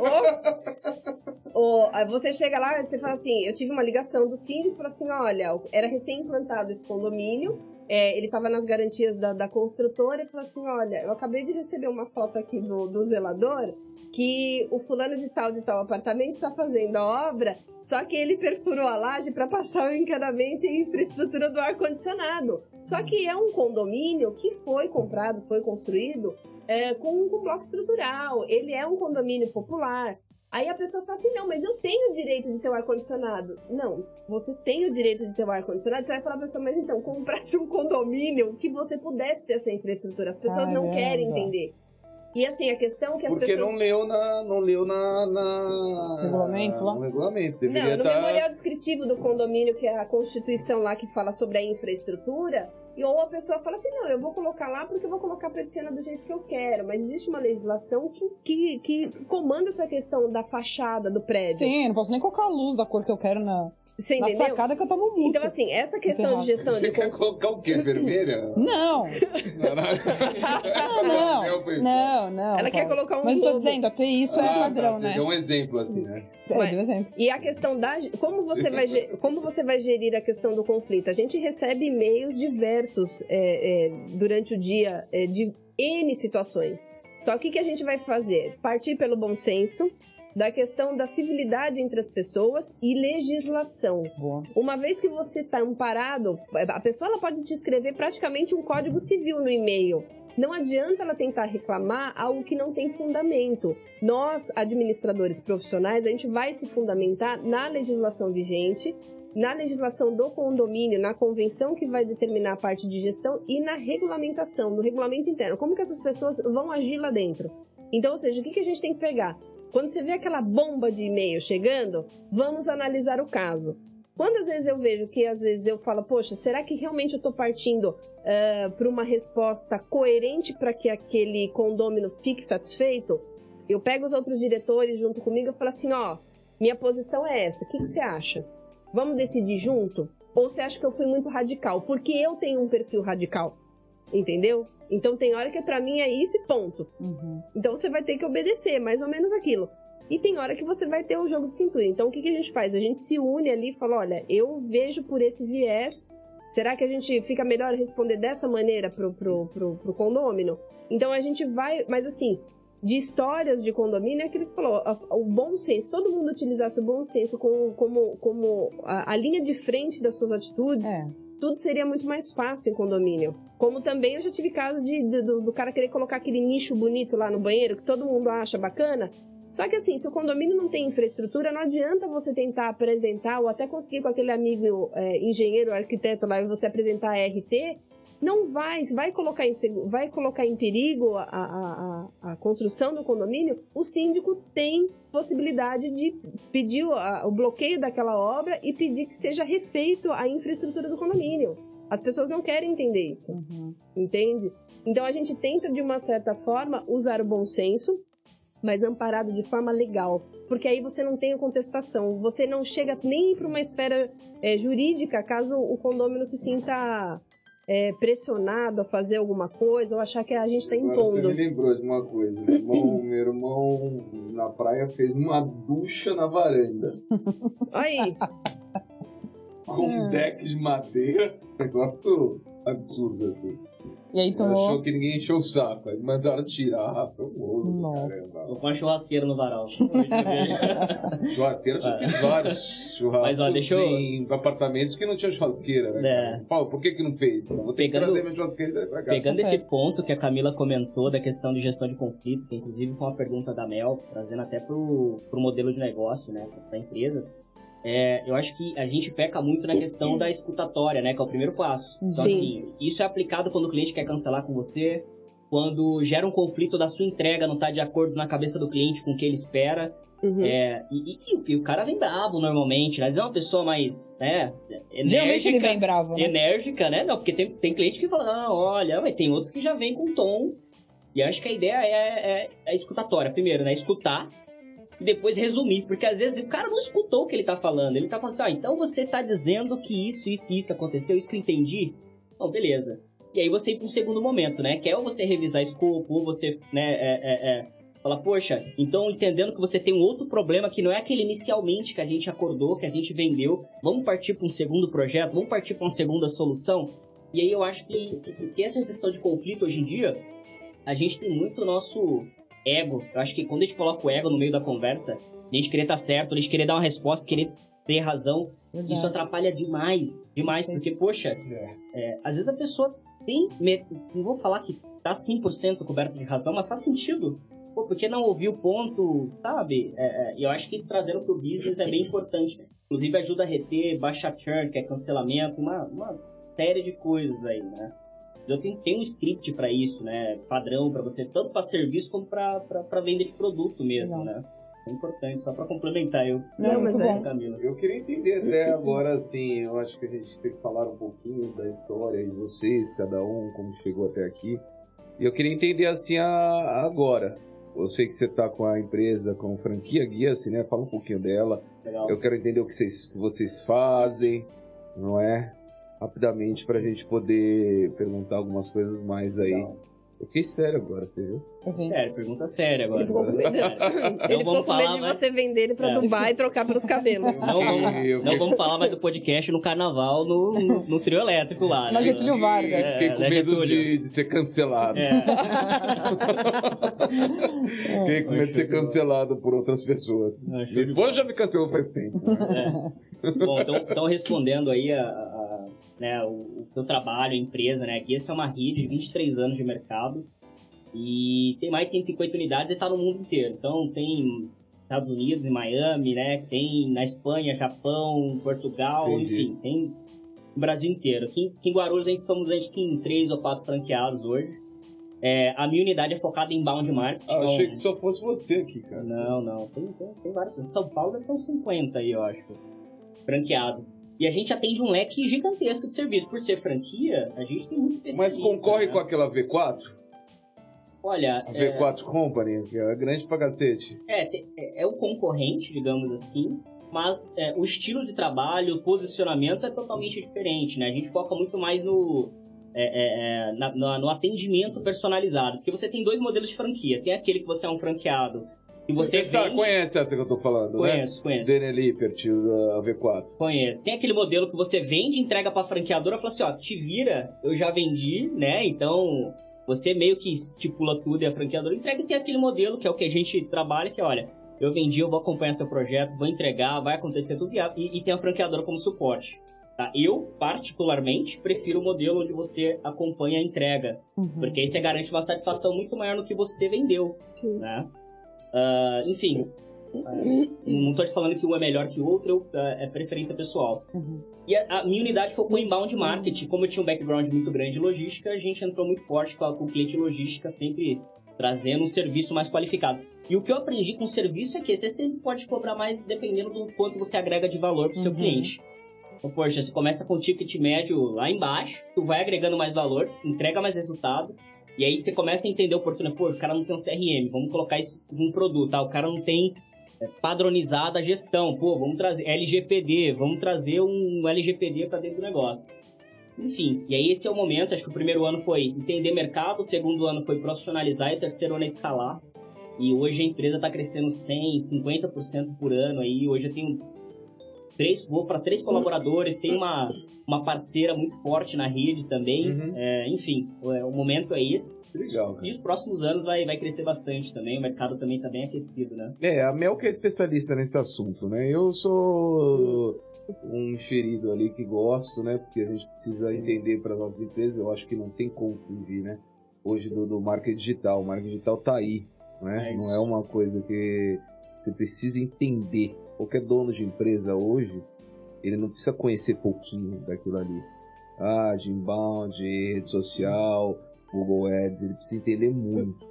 Ô, ô, aí você chega lá e você fala assim: eu tive uma ligação do síndico e falou assim: olha, era recém-implantado esse condomínio. É, ele estava nas garantias da, da construtora e falou assim: olha, eu acabei de receber uma foto aqui do, do zelador que o fulano de tal de tal apartamento está fazendo a obra, só que ele perfurou a laje para passar o encanamento e infraestrutura do ar-condicionado. Só que é um condomínio que foi comprado, foi construído é, com, com bloco estrutural. Ele é um condomínio popular. Aí a pessoa fala assim: não, mas eu tenho o direito de ter o ar-condicionado. Não, você tem o direito de ter o ar-condicionado. Você vai falar pra pessoa, mas então, comprasse um condomínio que você pudesse ter essa infraestrutura. As pessoas não Caramba. querem entender. E assim, a questão é que as Porque pessoas. não leu na. Não leu na. na Regulamento lá? No regulamento. Não, Deveria no estar. memorial descritivo do condomínio, que é a constituição lá que fala sobre a infraestrutura, e ou a pessoa fala assim, não, eu vou colocar lá porque eu vou colocar a persiana do jeito que eu quero. Mas existe uma legislação que, que, que comanda essa questão da fachada do prédio. Sim, não posso nem colocar a luz da cor que eu quero na, Você na entendeu? sacada que eu tomo muito. Então, assim, essa questão de gestão Você de quer colocar o quê? Vermelha? Não, não, foi- não, não. Ela quer colocar um Mas eu tô dizendo, até isso é Ah, padrão, tá, né? Você deu um exemplo assim, né? É, deu exemplo. E a questão da. Como você vai, como você vai gerir a questão do conflito? A gente recebe e-mails diversos é, é, durante o dia é, de N situações. Só que o que a gente vai fazer? Partir pelo bom senso, da questão da civilidade entre as pessoas e legislação. Boa. Uma vez que você está amparado, a pessoa ela pode te escrever praticamente um código civil no e-mail. Não adianta ela tentar reclamar algo que não tem fundamento. Nós, administradores profissionais, a gente vai se fundamentar na legislação vigente, na legislação do condomínio, na convenção que vai determinar a parte de gestão e na regulamentação, no regulamento interno. Como que essas pessoas vão agir lá dentro? Então, ou seja, o que, que a gente tem que pegar? Quando você vê aquela bomba de e-mail chegando, vamos analisar o caso. Quantas vezes eu vejo que às vezes eu falo, poxa, será que realmente eu estou partindo para uma resposta coerente para que aquele condômino fique satisfeito? Eu pego os outros diretores junto comigo e falo assim, ó, minha posição é essa, o que, que você acha? Vamos decidir junto? Ou você acha que eu fui muito radical? Porque eu tenho um perfil radical, entendeu? Então tem hora que pra mim é isso e ponto. Uhum. Então você vai ter que obedecer, mais ou menos aquilo. E tem hora que você vai ter o jogo de cintura. Então o que, que a gente faz? A gente se une ali e fala: olha, eu vejo por esse viés. Será que a gente fica melhor responder dessa maneira pro, pro, pro, pro condômino? Então a gente vai. Mas assim, de histórias de condomínio é que falou: a- o bom senso, todo mundo utilizasse o bom senso como, como, como a, a linha de frente das suas atitudes É. tudo seria muito mais fácil em condomínio. Como também eu já tive casos de, de- do, do cara querer colocar aquele nicho bonito lá no banheiro que todo mundo acha bacana. Só que assim, se o condomínio não tem infraestrutura, não adianta você tentar apresentar ou até conseguir com aquele amigo é, engenheiro, arquiteto lá você apresentar a RT. Não vai, vai colocar em, vai colocar em perigo a, a, a, a construção do condomínio, o síndico tem possibilidade de pedir o, a- o bloqueio daquela obra e pedir que seja refeito a infraestrutura do condomínio. As pessoas não querem entender isso, Uhum. entende? Então a gente tenta, de uma certa forma, usar o bom senso, mas amparado de forma legal. Porque aí você não tem a contestação. Você não chega nem para uma esfera é, jurídica caso o condômino se sinta é, pressionado a fazer alguma coisa ou achar que a gente está Agora Você impondo. me lembrou de uma coisa. Meu irmão, meu irmão na praia fez uma ducha na varanda. Aí, Com um deck de madeira. Negócio absurdo, assim. E aí tomou. achou que ninguém encheu o saco. Aí mandaram tirar. Famoso, Nossa. caramba. Tô com uma churrasqueira no varal. Churrasqueira já É. fiz vários churrascos Mas, ó, deixa eu- em apartamentos que não tinha churrasqueira, né? É. Paulo, por que que não fez? Então, vou ter que Pegando- trazer minha churrasqueira e trazer pra cá. Pegando Tá esse ponto que a Camila comentou da questão de gestão de conflito, que inclusive foi uma pergunta da Mel, trazendo até pro, pro modelo de negócio, né, para empresas, é, eu acho que a gente peca muito na questão da escutatória, né, que é o primeiro passo. Então, Sim. assim, isso é aplicado quando o cliente quer cancelar com você, quando gera um conflito da sua entrega, não tá de acordo na cabeça do cliente com o que ele espera. Uhum. É, e, e- e o cara vem bravo normalmente, né? Às vezes é uma pessoa mais, né, Geralmente ele enérgica, vem bravo, né? enérgica, né? Não, porque tem, tem cliente que fala, ah, olha, mas tem outros que já vem com tom. E acho que a ideia é, é, é escutatória. Primeiro, né? Escutar e depois resumir. Porque às vezes o cara não escutou o que ele tá falando. Ele tá falando assim, ah, então você tá dizendo que isso, isso e isso aconteceu, isso que eu entendi? Bom, beleza. E aí você ir para um segundo momento, né? Que é ou você revisar escopo, ou você, né, é, é, é, falar, poxa, então entendendo que você tem um outro problema que não é aquele inicialmente que a gente acordou, que a gente vendeu, vamos partir para um segundo projeto, vamos partir para uma segunda solução. E aí eu acho que, que, essa gestão de conflito hoje em dia, a gente tem muito nosso ego. Eu acho que quando a gente coloca o ego no meio da conversa, a gente querer estar certo, a gente querer dar uma resposta, querer ter razão, Verdade. isso atrapalha demais, demais, porque, poxa, é, às vezes a pessoa tem, não vou falar que tá 100% coberto de razão, mas faz sentido. Pô, porque não ouviu o ponto, sabe? É, é, e eu acho que isso trazendo pro business é bem importante. Inclusive ajuda a reter, baixa churn, que é cancelamento, uma, uma série de coisas aí, né? Eu tenho, tem um script para isso, né? Padrão para você, tanto para serviço como para venda de produto mesmo, né? É importante, só para complementar eu. Não, Não, mas é-. Camila. Eu queria entender até agora, assim, eu acho que a gente tem que falar um pouquinho da história de vocês, cada um, como chegou até aqui. E eu queria entender, assim, a- agora. Eu sei que você tá com a empresa, com a franquia Guia-se, né? Fala um pouquinho dela. Legal. Eu quero entender o que vocês, que vocês fazem, não é? Rapidamente, pra gente poder perguntar algumas coisas mais aí. Legal. Eu fiquei sério agora, você viu? Vendo? Sério, pergunta séria agora. Ele ficou com medo, ele Não ficou vamos com medo de mas- você vender ele pra É. Dubai e trocar pelos cabelos. Não vamos, Eu não vamos falar mais do podcast no carnaval, no, no, no trio elétrico lá. Na né? Getúlio Vargas. É, Fiquei com né, medo de, de ser cancelado. É, Fiquei com medo de ser cancelado por outras pessoas. Não, Minha esposa já me cancelou faz tempo. é. Bom, então, então respondendo aí a, a- né, o, o teu trabalho, a empresa, né? Aqui essa é uma rede de 23 anos de mercado e tem mais de 150 unidades e está no mundo inteiro. Então tem Estados Unidos, em Miami, né? Tem na Espanha, Japão, Portugal, Entendi. enfim, tem no Brasil inteiro. Aqui, aqui em Guarulhos a gente somos acho que em três ou quatro franqueados hoje. É, a minha unidade é focada em bound marketing. Ah, eu então- achei que só fosse você aqui, cara. não, não. Tem, tem, tem vários. São Paulo deve ter uns 50 aí, eu acho. Franqueados. E a gente atende um leque gigantesco de serviço. Por ser franquia, a gente tem muito Mas especialista. concorre né? com aquela V4? Olha, A é, V4 Company, que é grande pra cacete. é, é, é o concorrente, digamos assim. Mas é, o estilo de trabalho, o posicionamento é totalmente diferente, né? A gente foca muito mais no, é, é, é, na- na- no atendimento personalizado. Porque você tem dois modelos de franquia. Tem aquele que você é um franqueado e você, sabe, vende... conhece essa que eu tô falando, Conheço, né? conheço. Daniel Lippert, da V4. Conheço. Tem aquele modelo que você vende, entrega pra franqueadora e fala assim, ó, te vira, eu já vendi, né? Então, você meio que estipula tudo e a franqueadora entrega e tem aquele modelo que é o que a gente trabalha, que é, olha, eu vendi, eu vou acompanhar seu projeto, vou entregar, vai acontecer tudo e, a- e, e tem a franqueadora como suporte. Tá? Eu, particularmente, prefiro o modelo onde você acompanha a entrega, Uhum. porque aí você garante uma satisfação muito maior no que você vendeu, Sim. né? Ah, enfim, ah, não tô te falando que um é melhor que o outro, ah, é preferência pessoal. Uhum. E a, a minha unidade focou em inbound marketing. Como eu tinha um background muito grande de logística, a gente entrou muito forte com, a, com o cliente logística, sempre trazendo um serviço mais qualificado. E o que eu aprendi com o serviço é que você sempre pode cobrar mais dependendo do quanto você agrega de valor para o seu Uhum. cliente. Então, poxa, você começa com um ticket médio lá embaixo, tu vai agregando mais valor, entrega mais resultado, e aí você começa a entender a oportunidade. Pô, o cara não tem um CRM, vamos colocar isso num produto, tá? O cara não tem é, padronizada a gestão. Pô, vamos trazer LGPD, vamos trazer um LGPD para dentro do negócio. Enfim, e aí esse é o momento. Acho que o primeiro ano foi entender mercado, o segundo ano foi profissionalizar e o terceiro ano é escalar. E hoje a empresa está crescendo 100, 50% por ano. Aí hoje eu tenho três, vou para três colaboradores, tem uma, uma parceira muito forte na rede também. Uhum. É, enfim, o, o momento é esse. Legal. E os próximos anos vai, vai crescer bastante também. O mercado também está bem aquecido, né? É, a Mel que é especialista nesse assunto, né? Eu sou um enxerido ali que gosto, né? Porque a gente precisa entender para as nossas empresas, eu acho que não tem como fugir, né? Hoje do, do marketing digital, o marketing digital tá aí, né? É não é uma coisa que você precisa entender. Qualquer dono de empresa hoje, ele não precisa conhecer pouquinho daquilo ali. Ah, de inbound, rede social, Google Ads, ele precisa entender muito.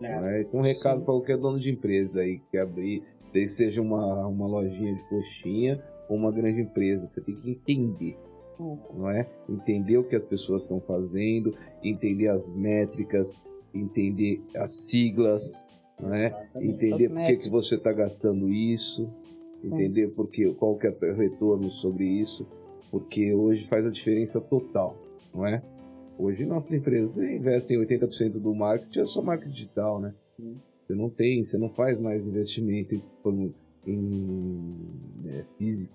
né? Né? Esse é um recado para qualquer dono de empresa aí que quer abrir, desde seja uma, uma lojinha de coxinha ou uma grande empresa. Você tem que entender, não é? Entender o que as pessoas estão fazendo, entender as métricas, entender as siglas, não é? Entender por que, que você está gastando isso. Entender por que, qual que é o retorno sobre isso, porque hoje faz a diferença total, não é? Hoje nossas empresas investem 80% do marketing, é só marketing digital, né? Sim. Você não tem, você não faz mais investimento em, em é, físico.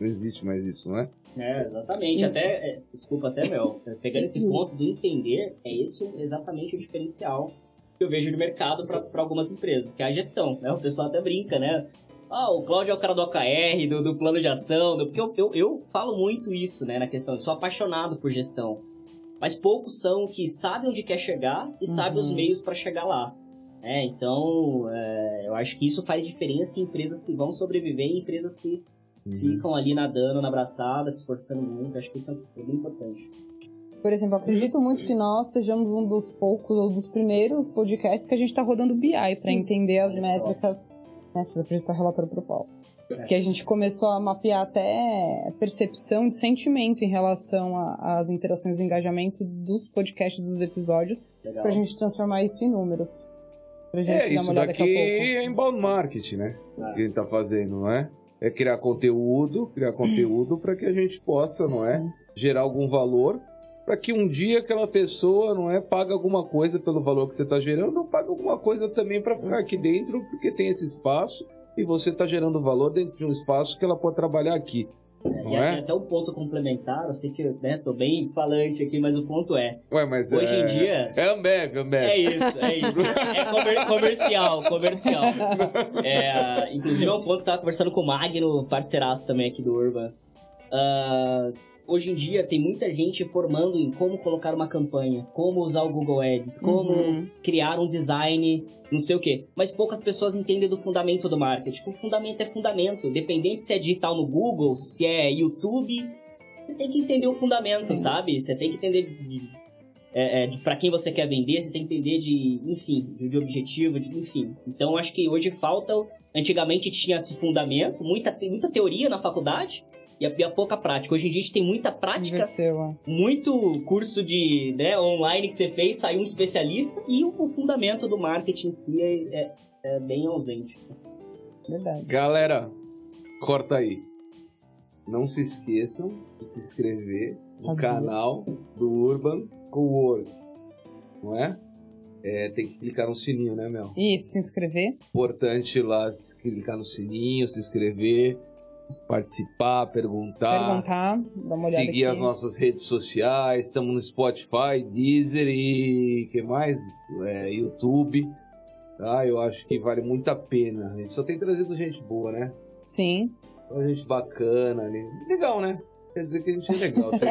Não existe mais isso, não é? É, exatamente. Até, é, desculpa até, Mel, pegando esse ponto do entender, é esse exatamente o diferencial que eu vejo no mercado para algumas empresas, que é a gestão, né? O pessoal até brinca, né? Ah, o Cláudio é o cara do OKR, do, do plano de ação, do- porque eu, eu, eu falo muito isso, né, na questão, eu sou apaixonado por gestão, mas poucos são que sabem onde quer chegar e sabem os Uhum. meios para chegar lá. É, então, é, eu acho que isso faz diferença em empresas que vão sobreviver e empresas que ficam ali nadando na braçada, se esforçando muito. Acho que isso é bem importante. Por exemplo, acredito muito que nós sejamos um dos poucos ou dos primeiros podcasts que a gente está rodando BI para entender as métricas. Né? Preciso apresentar relatório para o Paulo. É. Que a gente começou a mapear até percepção de sentimento em relação às interações e engajamento dos podcasts, dos episódios, Legal. para a gente transformar isso em números. Pra gente dar É, uma isso olhada daqui daqui é inbound marketing, né? Ah. Que a gente tá fazendo, não é? É criar conteúdo, criar conteúdo para que a gente possa, não é? Sim. Gerar algum valor para que um dia aquela pessoa, não é, paga alguma coisa pelo valor que você está gerando, ou paga alguma coisa também para ficar aqui dentro, porque tem esse espaço e você está gerando valor dentro de um espaço que ela pode trabalhar aqui, não E é? até um ponto complementar, eu sei que né, tô bem falante aqui, mas o ponto é, Ué, mas hoje é... em dia... É Ambev, Ambev. É isso, é isso. É comer- comercial, comercial. É, inclusive é um ponto que eu tava conversando com o Magno, parceiraço também aqui do Urban. Ah, hoje em dia tem muita gente formando em como colocar uma campanha, como usar o Google Ads, como Uhum. criar um design, não sei o quê. Mas poucas pessoas entendem do fundamento do marketing. O fundamento é fundamento. Independente se é digital no Google, se é YouTube, você tem que entender o fundamento, Sim. sabe? Você tem que entender de, é, é, de para quem você quer vender, você tem que entender de, enfim, de, de objetivo, de, enfim. Então acho que hoje falta. Antigamente tinha esse fundamento, muita, muita teoria na faculdade e a, e a pouca prática. Hoje em dia a gente tem muita prática Inverteu, é. muito curso de né, online que você fez, saiu um especialista e o, o fundamento do marketing em si é, é- é bem ausente. Verdade. Galera, corta aí. Não se esqueçam de se inscrever no Sabia. canal do Urban Cowork. Não é? É, Tem que clicar no sininho, né, Mel? Isso, se inscrever. Importante lá se clicar no sininho, se inscrever, participar, perguntar. Perguntar, seguir aqui. as nossas redes sociais, estamos no Spotify, Deezer e que mais? É, YouTube. Tá? Eu acho que vale muito a pena. A gente só tem trazido gente boa, né? Sim. Só gente bacana ali. Legal, né? Quer dizer que a gente é legal. vê.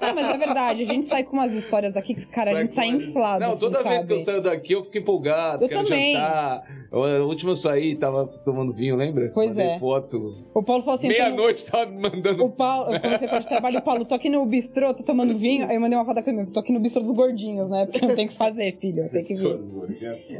Não, mas é verdade, a gente sai com umas histórias daqui que, cara, a gente sai inflado. Não, assim, toda vez sabe? que eu saio daqui eu fico empolgado, Eu também. jantar. O último eu saí, tava tomando vinho, lembra? Pois Mandei é. foto. O Paulo falou assim: no- Meia-noite tava me mandando O Paulo, eu comecei com de trabalho, o Paulo, tô aqui no bistrô, tô tomando vinho. Aí eu mandei uma foto da câmera, tô aqui no bistrô dos gordinhos, né? Porque não tem o que fazer, filho, tem que vir.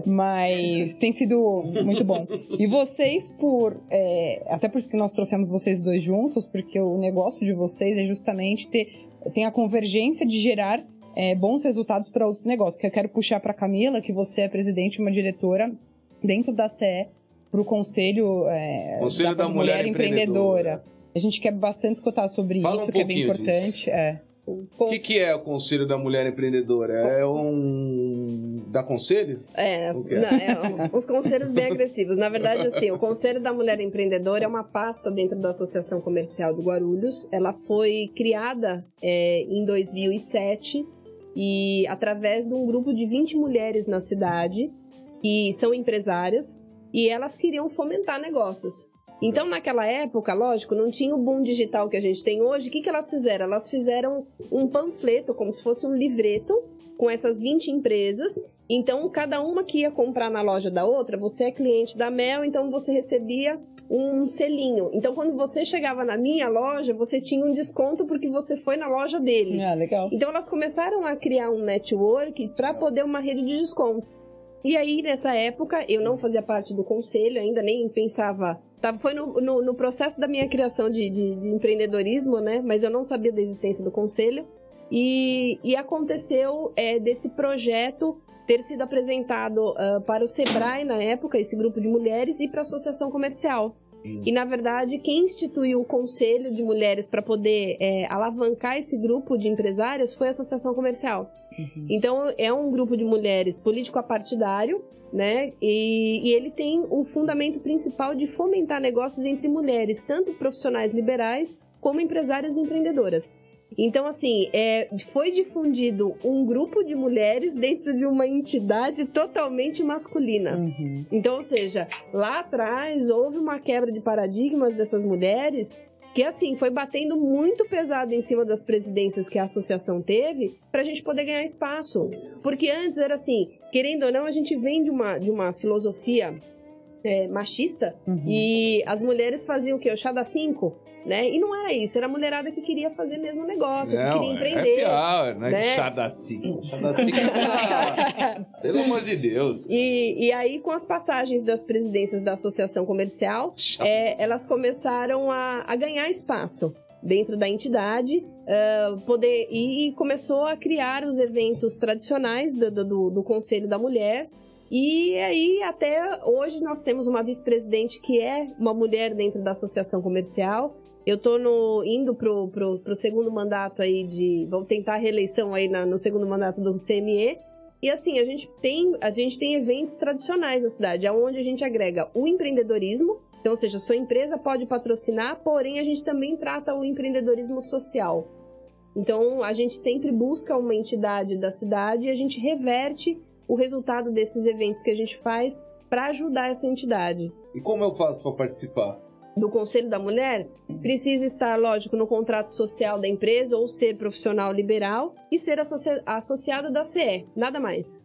Mas tem sido muito bom. E vocês, por. é, até por isso que nós trouxemos vocês dois juntos, porque o negócio de vocês é justamente ter. Tem a convergência de gerar é, bons resultados para outros negócios. Que eu quero puxar para Camila, que você é presidente e uma diretora dentro da CE para o Conselho, é, Conselho da Mulher Empreendedora. A gente quer bastante escutar sobre Fala um isso, que é bem importante. É. O que, que é o Conselho da Mulher Empreendedora? É um. da Conselho? É, é? não, é, uns conselhos bem agressivos. Na verdade, assim, o Conselho da Mulher Empreendedora é uma pasta dentro da Associação Comercial do Guarulhos. Ela foi criada é, em 2007 e através de um grupo de 20 mulheres na cidade que são empresárias e elas queriam fomentar negócios. Então, naquela época, lógico, não tinha o boom digital que a gente tem hoje. O que, que elas fizeram? Elas fizeram um panfleto, como se fosse um livreto, com essas 20 empresas então, cada uma que ia comprar na loja da outra, você é cliente da Mel, então você recebia um selinho. Então, quando você chegava na minha loja, você tinha um desconto porque você foi na loja dele. Ah, legal. Então, elas começaram a criar um network para poder uma rede de desconto. E aí, nessa época, eu não fazia parte do conselho, ainda nem pensava. Tá, foi no, no, no processo da minha criação de, de, de, empreendedorismo, né? Mas eu não sabia da existência do conselho. E, e aconteceu é, desse projeto ter sido apresentado uh, para o Sebrae na época, esse grupo de mulheres, e para a Associação Comercial. E, na verdade, quem instituiu o Conselho de Mulheres para poder é, alavancar esse grupo de empresárias foi a Associação Comercial. Uhum. Então, é um grupo de mulheres político-partidário, né? E, e, ele tem o fundamento principal de fomentar negócios entre mulheres, tanto profissionais liberais como empresárias empreendedoras. Então, assim, é, foi difundido um grupo de mulheres dentro de uma entidade totalmente masculina. Uhum. Então, ou seja, lá atrás houve uma quebra de paradigmas dessas mulheres que assim foi batendo muito pesado em cima das presidências que a associação teve para a gente poder ganhar espaço. Porque antes era assim, querendo ou não, a gente vem de uma, de uma filosofia é, machista uhum. e as mulheres faziam o quê? O chá das cinco né? E não era isso, era a mulherada que queria fazer mesmo negócio, não, que queria empreender. É pior, né? né? Chá da Cinco. Chá da Cinco é Pelo amor de Deus. E, e aí, com as passagens das presidências da Associação Comercial, é, elas começaram a, a ganhar espaço dentro da entidade, uh, poder e, começou a criar os eventos tradicionais do, do, do Conselho da Mulher, e aí, até hoje, nós temos uma vice-presidente que é uma mulher dentro da associação comercial. Eu tô no, indo pro, pro, pro segundo mandato aí de. Vamos tentar a reeleição aí na, no segundo mandato do CME. E assim, a gente tem, a gente tem eventos tradicionais na cidade, onde a gente agrega o empreendedorismo, então, ou seja, sua empresa pode patrocinar, porém a gente também trata o empreendedorismo social. Então, a gente sempre busca uma entidade da cidade e a gente reverte o resultado desses eventos que a gente faz para ajudar essa entidade. E como eu faço para participar? Do Conselho da Mulher, precisa estar, lógico, no contrato social da empresa ou ser profissional liberal e ser associ associado da CE, nada mais.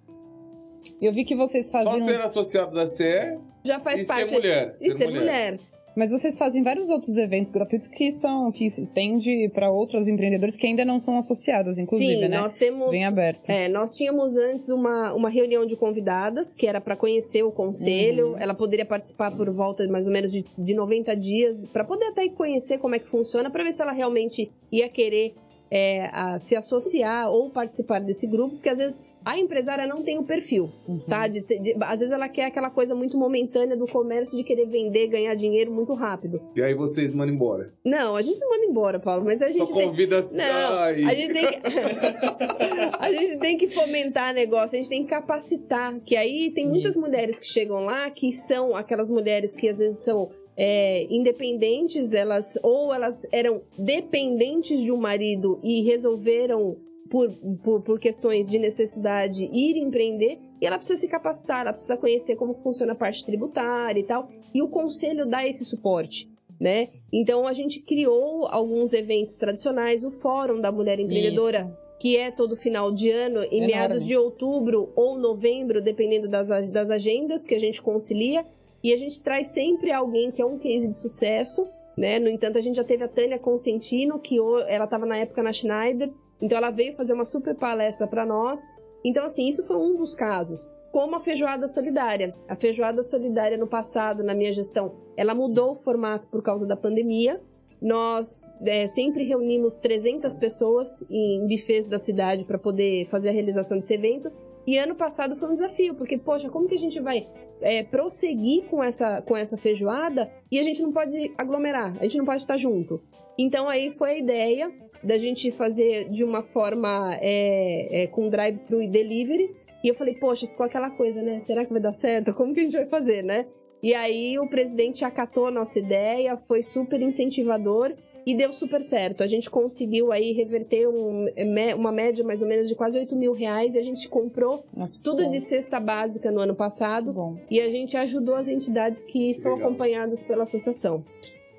Eu vi que vocês faziam. Só ser associado da CE já faz e parte. Ser mulher. E ser, ser mulher. mulher. Mas vocês fazem vários outros eventos gratuitos que são que tende para outros empreendedores que ainda não são associadas, inclusive, Sim, né? nós temos bem aberto. É, nós tínhamos antes uma, uma reunião de convidadas que era para conhecer o conselho. Uhum. Ela poderia participar por volta de mais ou menos de, de 90 dias para poder até conhecer como é que funciona, para ver se ela realmente ia querer é, a, se associar ou participar desse grupo, porque às vezes a empresária não tem o perfil, uhum. tá? De, de, às vezes ela quer aquela coisa muito momentânea do comércio de querer vender, ganhar dinheiro muito rápido. E aí vocês mandam embora? Não, a gente não manda embora, Paulo, mas a gente Só convida tem... Não, a gente tem que... a gente tem que fomentar negócio, a gente tem que capacitar, que aí tem muitas Isso. mulheres que chegam lá que são aquelas mulheres que às vezes são é, independentes, elas ou elas eram dependentes de um marido e resolveram por, por, por, questões de necessidade ir empreender e ela precisa se capacitar, ela precisa conhecer como funciona a parte tributária e tal. E o conselho dá esse suporte, né? Então a gente criou alguns eventos tradicionais, o Fórum da Mulher Empreendedora. Isso. Que é todo final de ano, em Enorme. meados de outubro ou novembro, dependendo das, das agendas que a gente concilia. E a gente traz sempre alguém que é um case de sucesso, né? No entanto, a gente já teve a Tânia Consentino, que ela estava na época na Schneider, então ela veio fazer uma super palestra para nós. Então, assim, isso foi um dos casos. Como a feijoada solidária. A feijoada solidária no passado, na minha gestão, ela mudou o formato por causa da pandemia. Nós é, sempre reunimos 300 pessoas em bufês da cidade para poder fazer a realização desse evento. E ano passado foi um desafio, porque, poxa, como que a gente vai é, prosseguir com essa, com essa feijoada e a gente não pode aglomerar, a gente não pode estar junto? Então aí foi a ideia da gente fazer de uma forma é, é, com drive-thru e delivery. E eu falei, poxa, ficou aquela coisa, né? Será que vai dar certo? Como que a gente vai fazer, né? E aí o presidente acatou a nossa ideia, foi super incentivador e deu super certo. A gente conseguiu aí reverter um, uma média mais ou menos de quase 8 mil reais e a gente comprou Nossa, tudo bom. de cesta básica no ano passado e a gente ajudou as entidades que são Legal. acompanhadas pela associação.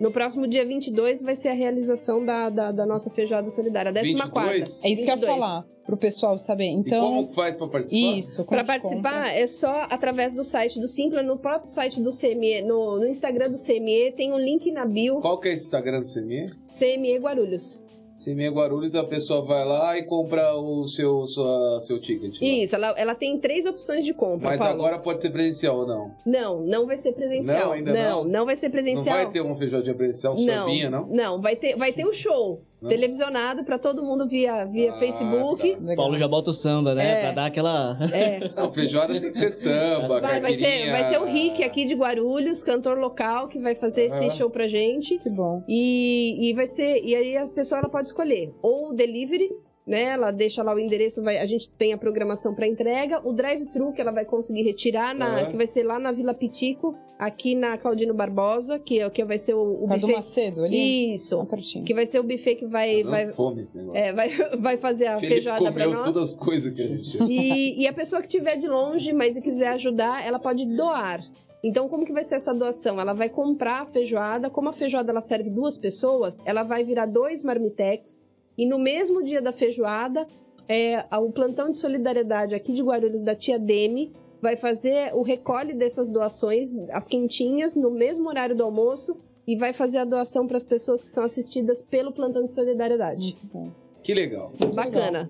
No próximo dia 22 vai ser a realização da, da, da nossa feijoada solidária, a 14 quarta. 22? É isso que eu ia 22. falar, pro pessoal saber. E Então, como que faz pra participar? isso. como Para participar compra? é só através do site do Simpla, no próprio site do CME, no, no Instagram do CME, tem um link na bio, Qual que é esse Instagram do CME? CME Guarulhos. CME Guarulhos, a pessoa vai lá e compra o seu, sua, seu ticket. lá. Isso, ela, ela tem três opções de compra, Mas Paulo. agora pode ser presencial ou não? Não, não vai ser presencial. Não, ainda não? não, vai ser presencial. Não vai ter uma feijoadinha presencial, não, sambinha, não? Não, vai ter, vai ter o show Não? televisionado para todo mundo via, via Ah, Facebook. tá. Paulo já bota o samba, né? É. Pra dar aquela. É. Não, feijoada tem que ter samba, Vai, vai, ser, vai ser o Rick aqui de Guarulhos, cantor local, que vai fazer esse Aham. show pra gente. Que bom. E, e vai ser. E aí a pessoa ela pode escolher ou o delivery, né? Ela deixa lá o endereço, vai, a gente tem a programação para entrega, o drive-thru que ela vai conseguir retirar, na, Aham. que vai ser lá na Vila Pitico, aqui na Claudino Barbosa, que, é, que vai ser o, o Perto do buffet. Macedo ali? Isso. Tá. Que vai ser o buffet que vai, Tá vai, fome é, vai, vai fazer a Felipe feijoada pra comeu nós. todas as coisas que a gente... E, e a pessoa que estiver de longe, mas quiser ajudar, ela pode doar. Então, como que vai ser essa doação? Ela vai comprar a feijoada. Como a feijoada ela serve duas pessoas, ela vai virar dois marmitex. E no mesmo dia da feijoada, é, o plantão de solidariedade aqui de Guarulhos da Tia Demi vai fazer o recolhe dessas doações, as quentinhas, no mesmo horário do almoço. E vai fazer a doação para as pessoas que são assistidas pelo plantão de solidariedade. Muito bom. Que legal. Bacana.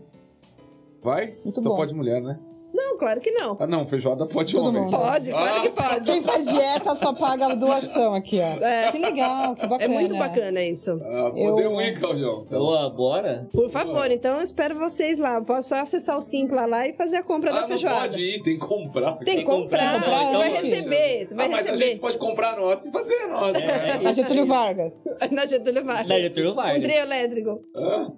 Vai? Muito Só bom. pode mulher, né? Não, claro que não. Ah, não, feijoada pode Todo homem. mundo. Pode, claro Ah, que pode. Quem faz dieta só paga a doação aqui, ó. É. Que legal, que bacana. É muito bacana isso. Ah, Eu- podemos ir, Claudião. Então. Boa, bora? Por favor, então eu espero vocês lá. Eu Posso só acessar o Simpla lá e fazer a compra Ah, da não feijoada. pode ir, tem que comprar. Tem que comprar, comprar você vai antes. receber, você vai ah, mas a receber. gente pode comprar a nossa e fazer a nossa. É. A Getúlio Vargas. Na Getúlio Vargas. Da Getúlio Um Vargas. trio elétrico. Ah,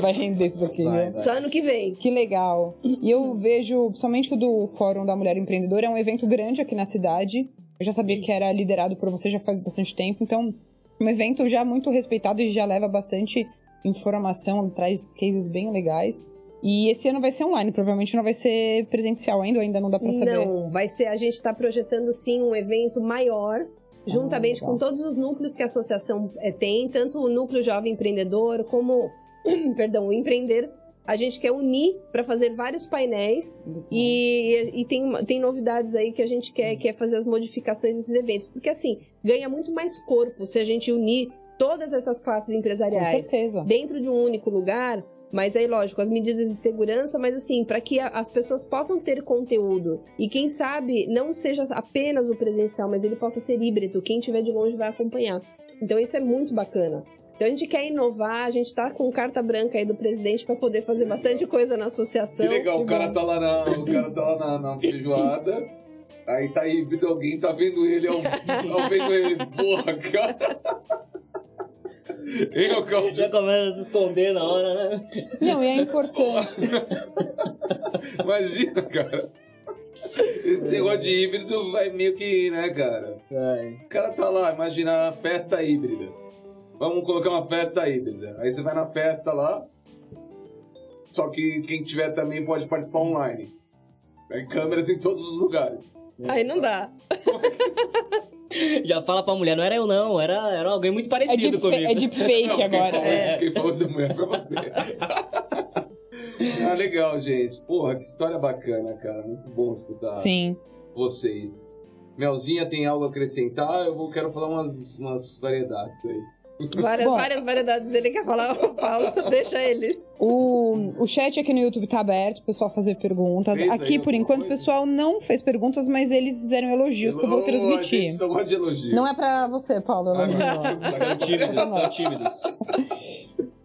Vai render isso aqui, Vai, né? vai. Só ano que vem. Que legal. E eu vejo, somente o do Fórum da Mulher Empreendedora, é um evento grande aqui na cidade. Eu já sabia que era liderado por você já faz bastante tempo, então, um evento já muito respeitado e já leva bastante informação, traz cases bem legais. E esse ano vai ser online, provavelmente não vai ser presencial ainda, ainda não dá pra saber. Não, vai ser. A gente está projetando sim um evento maior, juntamente legal. com todos os núcleos que a associação eh, tem, tanto o núcleo jovem empreendedor como, perdão, o empreender. A gente quer unir para fazer vários painéis e, e tem, tem novidades aí que a gente quer, quer fazer as modificações desses eventos. Porque assim, ganha muito mais corpo se a gente unir todas essas classes empresariais dentro de um único lugar. Mas aí, lógico, as medidas de segurança, mas assim, para que as pessoas possam ter conteúdo. E quem sabe não seja apenas o presencial, mas ele possa ser híbrido. Quem estiver de longe vai acompanhar. Então isso é muito bacana. Então a gente quer inovar, a gente tá com carta branca aí do presidente para poder fazer bastante coisa na que associação. legal, o que cara tá lá na, o cara tá lá na, na feijoada. Aí tá híbrido, alguém tá vendo ele, ao, ao vendo ele, porra, cara. Hein, ô Claudio? Já começa a se esconder na hora, né? Não, e é importante. Imagina, cara. Esse negócio de híbrido vai meio que, né, cara? Vai. O cara tá lá, imagina a festa híbrida. Vamos colocar uma festa híbrida. Aí você vai na festa lá. Só que quem tiver também pode participar online. Tem câmeras em todos os lugares. Aí não dá. Já fala pra mulher, não era eu não, era, era alguém muito É parecido deep, comigo. é deep fake Não, quem agora. falou É. Quem falou de mulher foi você. ah, legal, gente. Porra, que história bacana, cara. Muito bom escutar Sim. vocês. Melzinha tem algo a acrescentar? Eu vou, quero falar umas, umas variedades aí. Várias, Bom. várias variedades. Ele quer falar, ô Paulo, deixa ele. O, o chat aqui no YouTube tá aberto, o pessoal fazer perguntas. Fez aí aqui, por enquanto, o pessoal não fez perguntas, mas eles fizeram elogios que eu vou transmitir. gente só gosta de elogio. Não é pra você, Paulo. Ah, elogio. não. Estão tímidos, estão tímidos.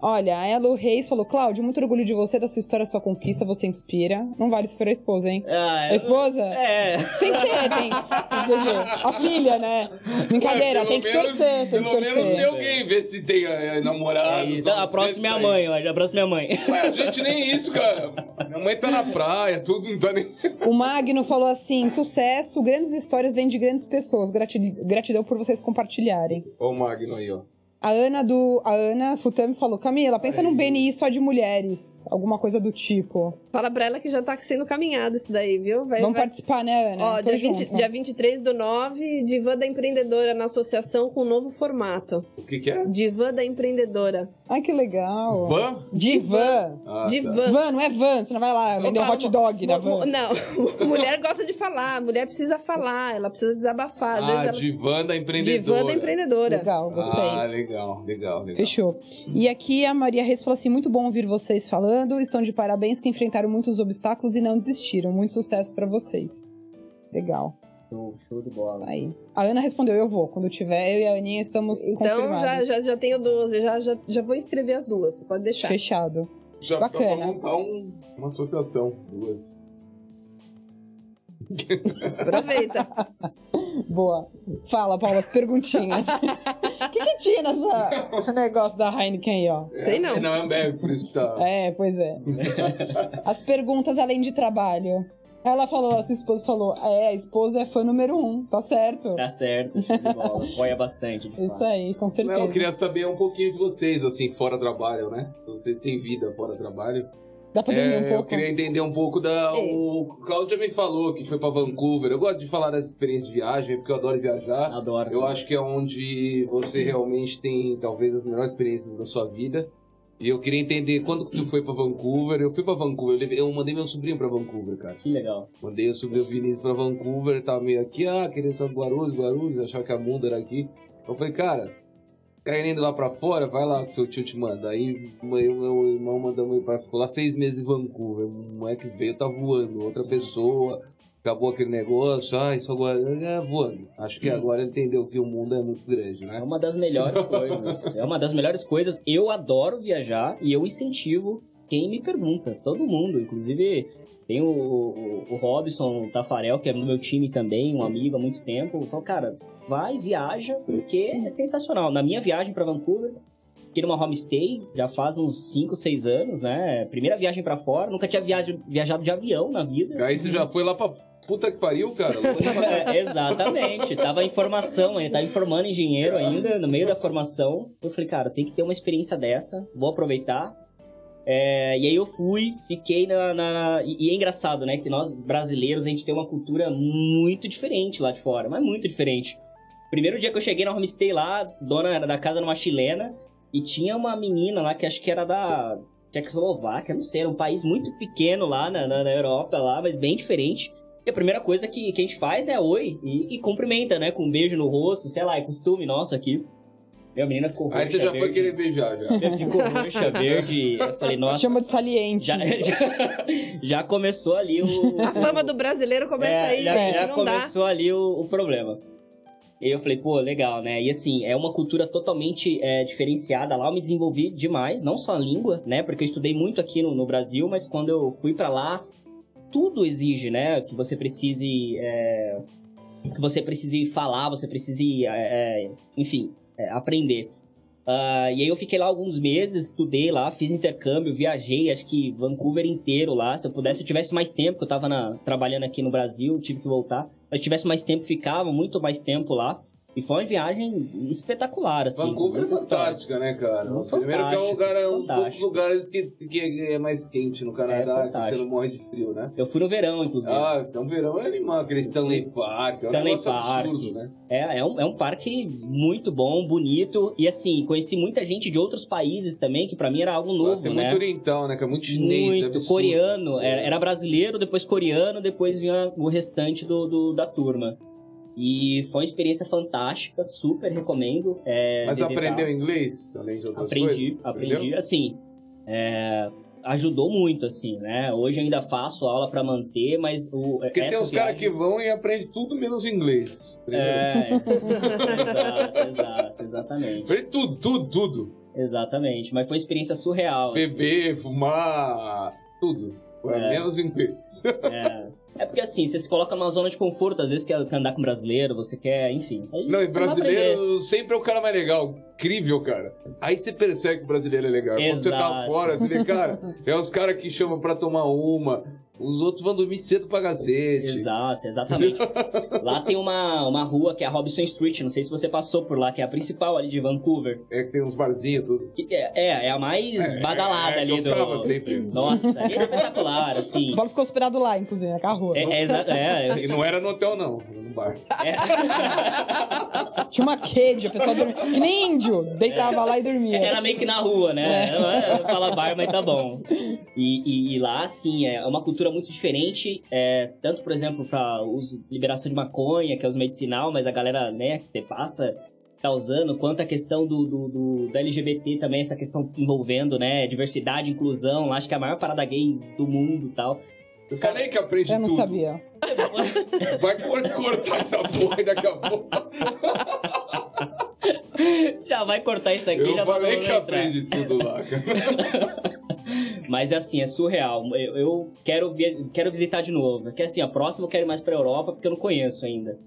Olha, a Elo Reis falou: Cláudio, muito orgulho de você, da sua história, da sua conquista, você inspira. Não vale se for a esposa, hein? Ah, A esposa? É. Tem que ser, tem. A filha, né? Brincadeira, Ué, tem que menos- torcer, tem que Pelo menos tem torcer. alguém, ver se tem é, namorado. Então, a próxima é a mãe, ó, a próxima é a mãe. Ué, a gente nem isso, cara. Minha mãe tá na praia, tudo não tá nem. O Magno falou assim: sucesso, grandes histórias vêm de grandes pessoas. Grati- Gratidão por vocês compartilharem. Ó, o Magno aí, ó. A Ana do. A Ana Futami falou: Camila, pensa num BNI só de mulheres. Alguma coisa do tipo. Fala pra ela que já tá sendo caminhado isso daí, viu? Vai, Vamos vai- participar, né, Ana? Ó, Tô dia, 20, junto. dia 23 do 9, Divã da Empreendedora na associação com novo formato. O que que é? Divã da Empreendedora. Ai, que legal. Van? Divan. Ah, tá. Divã. Van, não é van, você não vai lá vender um hot dog na van. Não, mulher gosta de falar, mulher precisa falar, ela precisa desabafar. Às Ah, ela... divã da empreendedora. Divã da Empreendedora. Legal, gostei. Ah, legal, legal, legal. Fechou. E aqui a Maria Reis falou assim: muito bom ouvir vocês falando. Estão de parabéns que enfrentaram muitos obstáculos e não desistiram. Muito sucesso pra vocês. Legal. Show, show de Isso bola. aí. A Ana respondeu: eu vou. Quando tiver, eu e a Aninha estamos Então já, já, já tenho duas, eu já, já, já vou inscrever as duas, pode deixar. Fechado. Já Bacana. montar um- uma associação, duas. Aproveita. Boa. Fala, Paula, as perguntinhas. O que, que tinha nessa, nesse negócio da Heineken aí, ó? Sei não. É, não, é Ambev, por isso que tá... É, pois é. As perguntas além de trabalho. Ela falou, a sua esposa falou, é, a esposa é fã número um, tá certo. Tá certo. Apoia bastante. Isso aí, com certeza. Não, eu queria saber um pouquinho de vocês, assim, fora trabalho, né? Se vocês têm vida fora trabalho. Dá pra dormir É, um eu pouco? queria entender um pouco da. Ei. O Claudio me falou que foi pra Vancouver. Eu gosto de falar dessa experiência de viagem, porque eu adoro viajar. Adoro. Eu acho que é onde você realmente tem talvez as melhores experiências da sua vida. E eu queria entender quando que tu foi pra Vancouver. Eu fui pra Vancouver, eu, eu mandei meu sobrinho pra Vancouver, cara. Que legal. Mandei o sobrinho Vinícius pra Vancouver, tava meio aqui, ah, queria só Guarulhos, Guarulhos, achava que a mundo era aqui. Eu falei, cara, ir lá pra fora, vai lá que seu tio te manda. Aí o meu, irmão mandou ele pra ficou lá seis meses em Vancouver. O moleque veio, tá voando, outra pessoa. Acabou aquele negócio, ai, só Guarulhos, é voando. Acho que agora ele entendeu que o mundo é muito grande, É né? uma das melhores coisas. É uma das melhores coisas. Eu adoro viajar e eu incentivo quem me pergunta. Todo mundo. Inclusive, tem o, o, o Robson Tafarel, que é do meu time também, um amigo há muito tempo. Então, cara, vai, viaja, porque é sensacional. Na minha viagem para Vancouver, fiquei numa homestay, já faz uns 5, 6 anos, né? Primeira viagem para fora, nunca tinha viaja- viajado de avião na vida. Aí você já foi lá pra puta que pariu, cara. É, exatamente. Tava em formação ainda, tava informando engenheiro ainda, no meio da formação. Eu falei, cara, tem que ter uma experiência dessa, vou aproveitar. É, e aí eu fui, fiquei na, na- E, é engraçado, né? Que nós, brasileiros, a gente tem uma cultura muito diferente lá de fora, mas muito diferente. Primeiro dia que eu cheguei na homestay lá, dona da casa era uma chilena, e tinha uma menina lá que acho que era da Tchecoslováquia, não sei, era um país muito pequeno lá na, na, na Europa, lá, mas bem diferente. E a primeira coisa que, que a gente faz é oi e, e cumprimenta, né? Com um beijo no rosto, sei lá, é costume nosso aqui. Minha menina ficou roxa, Aí você já foi verde. querer beijar, já. Ficou roxa, verde. Eu falei, nossa. Chama de saliente. Já, já, já começou ali o. A fama do brasileiro começa É, aí, já, gente, já não dá. começou ali o, o problema. E eu falei, pô, legal, né? E assim, é uma cultura totalmente é, diferenciada. Lá eu me desenvolvi demais, não só a língua, né? Porque eu estudei muito aqui no, no Brasil, mas quando eu fui pra lá, tudo exige, né? Que você precise. é, que você precise falar, você precise, é, é, enfim, é, aprender. Ah, e aí eu fiquei lá alguns meses, estudei lá, fiz intercâmbio, viajei, acho que Vancouver inteiro lá. Se eu pudesse, se eu tivesse mais tempo, que eu tava na- trabalhando aqui no Brasil, tive que voltar. Se tivesse mais tempo, ficava muito mais tempo lá. E foi uma viagem espetacular, assim. Vancouver é fantástica, histórias. né, cara? Primeiro que é um lugar, é um dos poucos lugares que, que é mais quente no É Canadá, que fantástico. você não morre de frio, né? Eu fui no verão, inclusive. Ah, então verão é animal, aquele Stanley Park, é um Stanley Park. absurdo, né? É, é um, é um parque muito bom, bonito. E assim, conheci muita gente de outros países também, que pra mim era algo novo, Tem né? muito oriental, né? Que é muito chinês, é muito absurdo. coreano, era, era brasileiro, depois coreano, depois vinha o restante do, do- da turma. E foi uma experiência fantástica, super recomendo. É, Mas aprendeu inglês, além de outras Aprendi, coisas? aprendi. Aprendeu? Assim, é, ajudou muito, assim, né? Hoje eu ainda faço aula pra manter, mas o Porque tem essa uns caras que viagem- vão e aprendem tudo menos inglês. É, exato, exato, exatamente. Aprende tudo, tudo, tudo. Exatamente, mas foi uma experiência surreal. assim. Beber, fumar, tudo. É. Menos inglês. É, É porque assim, você se coloca numa zona de conforto, às vezes quer andar com brasileiro, você quer, enfim. Aí Não, e brasileiro sempre é o cara mais legal. Incrível, cara. Aí você percebe que o brasileiro é legal. Quando você tá Exato. fora, você vê, cara, é os caras que chamam pra tomar uma. Os outros vão dormir cedo pra cacete. Exato, exatamente. lá tem uma, uma rua que é a Robson Street, não sei se você passou por lá, que é a principal ali de Vancouver. É que tem uns barzinhos, tudo. É, é, é a mais badalada é, que ali eu do. Nossa, é espetacular, assim. O Paulo ficou hospedado lá, inclusive, naquela rua. É, é, exa- é, E não era no hotel, não. Era no bar. é. Tinha uma cage, a pessoa dormia. Que nem índio! Deitava lá e dormia. Era meio que na rua, né? Não é Fala bar, mas tá bom. E, e- e lá, assim, é uma cultura muito diferente. É, tanto, por exemplo, pra uso, liberação de maconha, que é os medicinal, mas a galera, né, que você passa, tá usando, quanto a questão do, do, do- do LGBT também, essa questão envolvendo, né, diversidade, inclusão. Acho que é a maior parada gay do mundo e tal. Eu falei que aprende Eu não tudo. sabia. Vai cor- cortar essa porra daqui a pouco. já vai cortar isso aqui, Eu já falei que entrar. aprende tudo lá, cara. Mas assim, é surreal. Eu, eu quero, vi- quero visitar de novo. Porque assim, a próxima eu quero ir mais pra Europa porque eu não conheço ainda.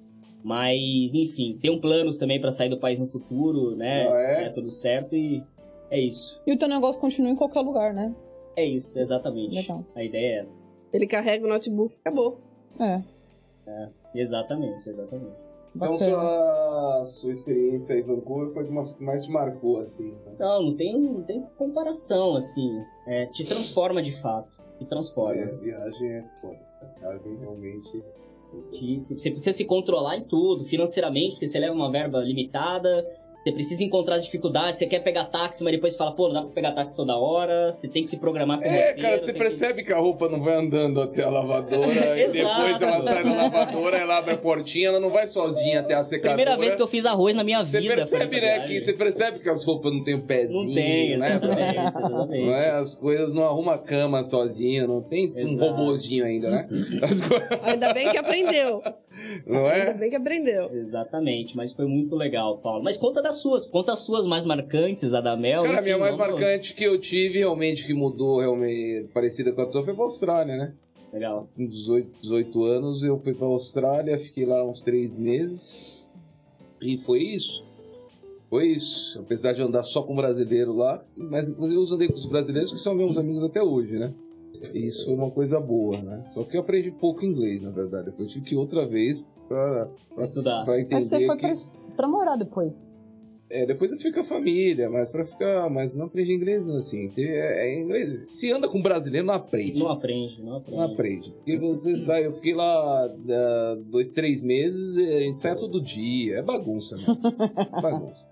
Mas, enfim, tem um planos também pra sair do país no futuro, né? Ah, Se é? der tudo certo e é isso. E o teu negócio continua em qualquer lugar, né? É isso, exatamente. Legal. A ideia é essa. Ele carrega o notebook, acabou. É. Exatamente, exatamente. Então, sua, sua experiência em Vancouver foi uma que mais te marcou, assim. né? Não, não tem, não tem comparação, assim. É, te transforma de fato. Te transforma. É, viagem é foda. A viagem realmente. Que se- você precisa se controlar em tudo, financeiramente, porque você leva uma verba limitada, você precisa encontrar as dificuldades, você quer pegar táxi, mas depois fala, pô, não dá pra pegar táxi toda hora, você tem que se programar com É, roteiro, cara, você tem que- percebe que a roupa não vai andando até a lavadora e depois ela sai da lavadora, ela abre a portinha, ela não vai sozinha até a secadora. Primeira vez que eu fiz arroz na minha Você vida. foi percebe, né? viagem. Que você percebe que as roupas não tem o pezinho, Não tem, né? exatamente, exatamente. Não é? As coisas não arruma a cama sozinho, não tem um Exato. robozinho ainda, né? As coisas, Ainda bem que aprendeu. não Ainda é? bem que aprendeu. Exatamente, mas foi muito legal, Paulo. Mas conta das suas, conta as suas mais marcantes, a da Mel. Cara, a minha mais marcante que eu tive, realmente, que mudou, realmente, parecida com a tua, foi pra Austrália, né? Legal. Com 18, 18 anos, eu fui pra Austrália, fiquei lá uns três meses. E foi isso. Foi isso. Apesar de andar só com brasileiro lá, mas inclusive eu andei com os brasileiros que são meus amigos até hoje, né? Isso foi uma coisa boa, né? Só que eu aprendi pouco inglês, na verdade. Depois tive que ir outra vez pra, pra, Estudar. pra entender Mas você foi que... pra, pra morar depois. É, depois eu fui com a família, mas pra ficar... Mas não aprendi inglês, não, assim. É, é inglês... Se anda com brasileiro, não aprende. Não aprende, não aprende. Não aprende. Porque você sai, eu fiquei lá ah, dois, três meses, a gente sai todo dia. É bagunça, né? bagunça.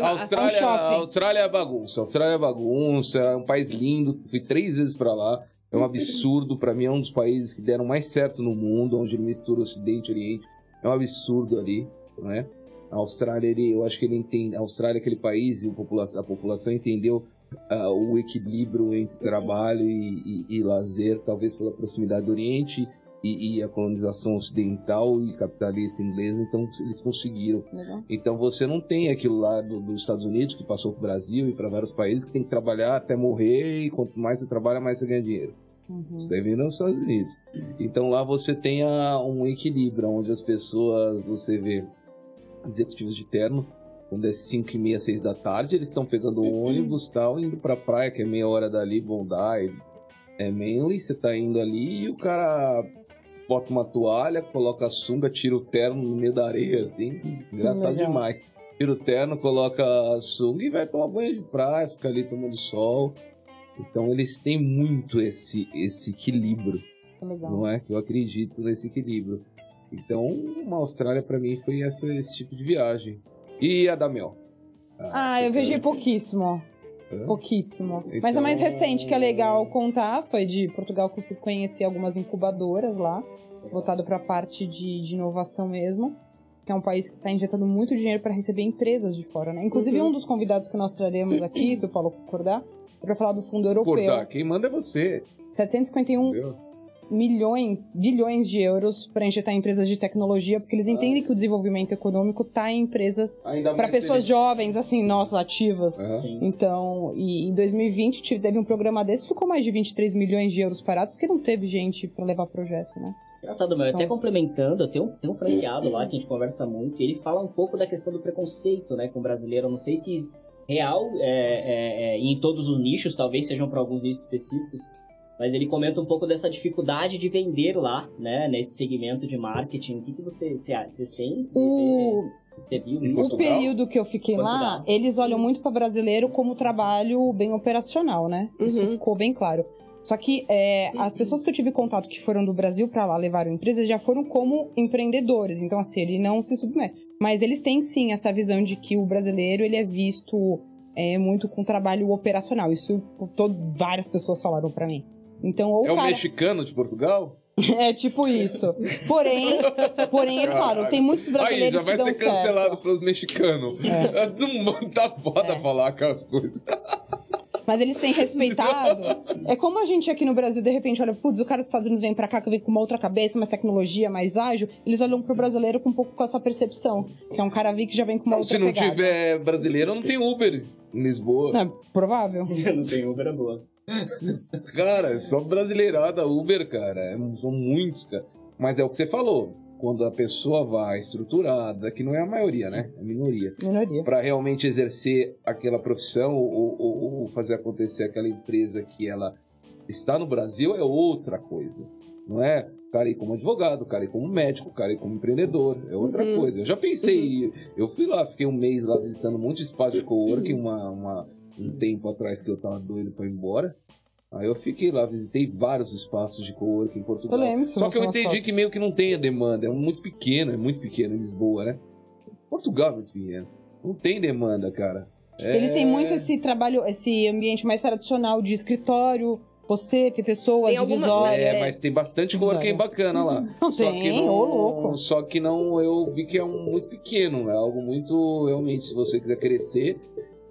A Austrália, Austrália é bagunça. A Austrália é bagunça, é um país lindo. Fui três vezes pra lá. É um absurdo. Pra mim, é um dos países que deram mais certo no mundo, onde ele mistura Ocidente e Oriente. É um absurdo ali, não é? A Austrália, ele, eu acho que ele entende. A Austrália, aquele país, e a população, entendeu ah, o equilíbrio entre trabalho e, e- e lazer, talvez pela proximidade do Oriente e, e a colonização ocidental e capitalista inglesa, então eles conseguiram. Legal. Então você não tem aquilo lá do- dos Estados Unidos que passou para o Brasil e para vários países que tem que trabalhar até morrer e quanto mais você trabalha, mais você ganha dinheiro. Uhum. Isso daí nos Estados Unidos. Então lá você tem a- um equilíbrio, onde as pessoas, você vê executivos de terno, quando é 5 e meia, 6 da tarde, eles estão pegando o ônibus tal, indo pra praia, que é meia hora dali, Bondi, é Manly, você tá indo ali e o cara bota uma toalha, coloca a sunga, tira o terno no meio da areia, assim, engraçado Legal. demais. Tira o terno, coloca a sunga e vai tomar banho de praia, fica ali tomando sol. Então eles têm muito esse, esse equilíbrio, Que legal. não é? Que eu acredito nesse equilíbrio. Então, uma Austrália pra mim foi essa, esse tipo de viagem. E a da Mel? Ah, eu viajei pouquíssimo. Hã? Pouquíssimo. Então- Mas a mais recente que é legal contar foi de Portugal que eu fui conhecer algumas incubadoras lá, voltado para a parte de, de inovação mesmo, que é um país que está injetando muito dinheiro para receber empresas de fora, né? Inclusive Uhum. um dos convidados que nós traremos aqui, se o Paulo concordar, para falar do fundo europeu. Cortar, quem manda é você. 751 Entendeu? milhões, bilhões de euros para injetar em empresas de tecnologia, porque eles entendem que o desenvolvimento econômico está em empresas para pessoas se jovens, assim, nossas ativas. Então, e em 2020 tive- teve um programa desse, ficou mais de 23 milhões de euros parados, porque não teve gente para levar projeto, né? Engraçado, meu, até Então- complementando, tem um, tem um franqueado lá que a gente conversa muito, e ele fala um pouco da questão do preconceito, né, com o brasileiro. Eu não sei se real é, é, é, em todos os nichos, talvez sejam para alguns nichos específicos, mas ele comenta um pouco dessa dificuldade de vender lá, né, nesse segmento de marketing. O que, que você, você, você sente? O, vê, você viu o isso? Portugal? período que eu fiquei lá, eles olham muito para brasileiro como trabalho bem operacional, né? Isso Uhum. ficou bem claro. Só que é, as pessoas que eu tive contato que foram do Brasil para lá, levaram empresas, já foram como empreendedores. Então, assim, ele não se submete. Mas eles têm sim essa visão de que o brasileiro ele é visto é, muito com trabalho operacional. Isso todo, várias pessoas falaram para mim. Então, ou É o cara... mexicano de Portugal? É tipo isso. Porém, porém eles falam, tem muitos Aí brasileiros já vai que ser cancelado certo. pelos mexicanos. Não tá foda É. falar aquelas coisas. Mas eles têm respeitado. É como a gente aqui no Brasil, de repente, olha, putz, o cara dos Estados Unidos vem pra cá, que vem com uma outra cabeça, mais tecnologia, mais ágil. Eles olham pro brasileiro com um pouco com essa percepção. Que é um cara vi que já vem com uma outra Se não pegada. tiver brasileiro, não tem Uber em Lisboa. Não, é provável. não tem Uber, é boa. Cara, é só brasileirada Uber, cara. É- são muitos, cara. Mas é o que você falou. Quando a pessoa vai estruturada, que não é a maioria, né? É a minoria. Minoria. Para realmente exercer aquela profissão ou, ou- ou fazer acontecer aquela empresa que ela está no Brasil é outra coisa. Não é? Cara ir como advogado, cara ir como médico, cara ir como empreendedor. É outra Uhum. coisa. Eu já pensei, eu fui lá, fiquei um mês lá visitando um monte de espaço de coworking, uma, uma- um tempo atrás que eu tava doido para ir embora. Aí eu fiquei lá, visitei vários espaços de coworking em Portugal. Eu lembro, Só que eu entendi fotos. que meio que não tem a demanda, é muito pequeno, é muito pequeno em Lisboa, né? Portugal é muito pequeno. Não tem demanda, cara. É- Eles têm muito esse trabalho, esse ambiente mais tradicional de escritório, você ter pessoas Tem alguma-. É, mas tem bastante coworking bacana lá. Não Só tem, que não, ô louco. Só que não, eu vi que é um muito pequeno, é algo muito, realmente, se você quiser crescer,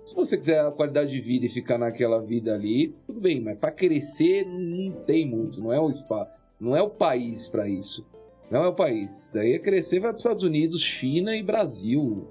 se você quiser a qualidade de vida e ficar naquela vida ali, tudo bem, mas para crescer não tem muito, não é o spa, não é o país para isso. Não é o país. Daí é crescer vai para os Estados Unidos, China e Brasil.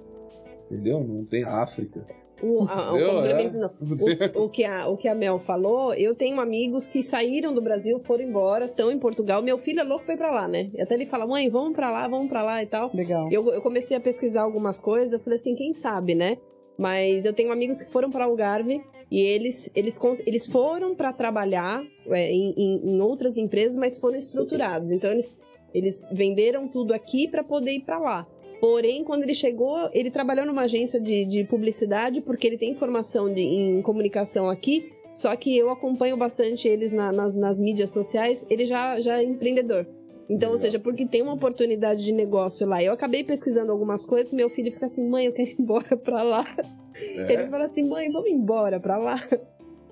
Entendeu? Não tem África. O, a- o É. O, o que a, o que a Mel falou, eu tenho amigos que saíram do Brasil, foram embora, estão em Portugal. Meu filho é louco pra ir pra lá, né? Até ele fala, mãe, vamos pra lá, vamos pra lá e tal. Legal. Eu, eu comecei a pesquisar algumas coisas, eu falei assim, quem sabe, né? Mas eu tenho amigos que foram para Algarve e eles, eles, eles foram para trabalhar é, em- em outras empresas, mas foram estruturados. Então eles, eles venderam tudo aqui para poder ir para lá. Porém, quando ele chegou, ele trabalhou numa agência de, de publicidade, porque ele tem formação de, em comunicação aqui. Só que eu acompanho bastante eles na- nas, nas mídias sociais. Ele já, já é empreendedor. Então, ou seja, porque tem uma oportunidade de negócio lá. Eu acabei pesquisando algumas coisas, meu filho fica assim, mãe, eu quero ir embora pra lá. É. Ele fala assim, mãe, vamos embora pra lá.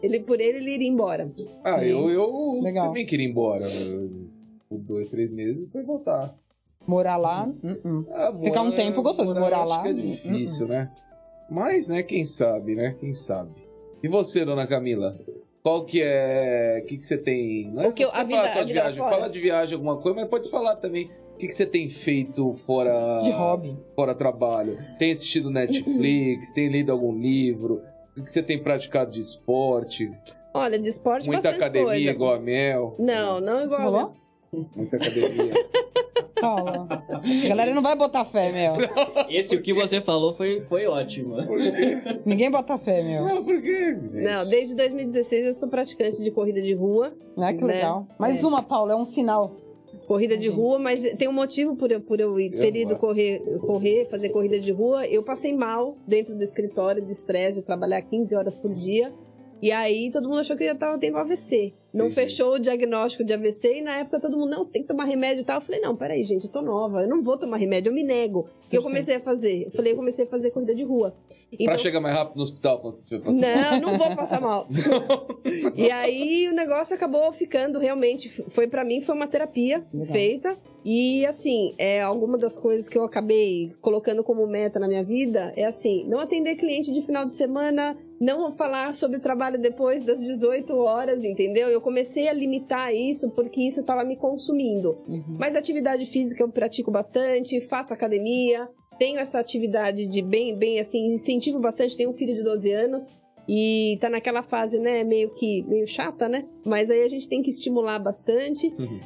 Ele, por ele, ele iria embora. Ah, Sim. eu, eu Legal. também queria ir embora. Por dois, três meses e depois voltar. Morar lá, uh-uh. Ah, Ficar um morar- tempo gostoso, morar acho lá, que é difícil, né? Mas, né, quem sabe, né? Quem sabe. E você, dona Camila? Qual que é. O que, que você tem. Não é O que eu- a vida- falar só a de vida viagem. fora. Fala de viagem, alguma coisa, mas pode falar também. O que, que você tem feito fora. de hobby. Fora trabalho? Tem assistido Netflix? tem lido algum livro? O que você tem praticado de esporte? Olha, de esporte, Muita bastante academia coisa. igual a Mel? Não, não Você igual. falou? Muita academia. Fala. A galera não vai botar fé, meu. Esse, o que você falou foi, foi ótimo. Ninguém bota fé, meu. Não, por quê? Não, desde 2016 eu sou praticante de corrida de rua. Né? Que Né? legal. Mais É. uma, Paula, é um sinal. Corrida de rua, mas tem um motivo por eu, por eu ir- ter Eu ido correr, correr, fazer corrida de rua. Eu passei mal dentro do escritório de estresse, de trabalhar 15 horas por dia. E aí todo mundo achou que eu já tava tendo AVC. Não Entendi. fechou o diagnóstico de AVC e na época todo mundo, não, você tem que tomar remédio e tal. Eu falei, não, peraí, gente, eu tô nova, eu não vou tomar remédio, eu me nego. E eu comecei a fazer. Eu falei, eu comecei a fazer corrida de rua. Então, Pra chegar mais rápido no hospital quando você estiver passando. não, não vou passar mal. e aí o negócio acabou ficando realmente. Foi pra mim, foi uma terapia Legal. feita. E assim, é alguma das coisas que eu acabei colocando como meta na minha vida é assim: não atender cliente de final de semana, não falar sobre trabalho depois das 18 horas, entendeu? Eu comecei a limitar isso porque isso estava me consumindo. Mas atividade física eu pratico bastante, faço academia, tenho essa atividade de bem, bem assim, incentivo bastante. Tenho um filho de 12 anos e tá naquela fase, né, meio que meio chata, né? Mas aí a gente tem que estimular bastante. Uhum.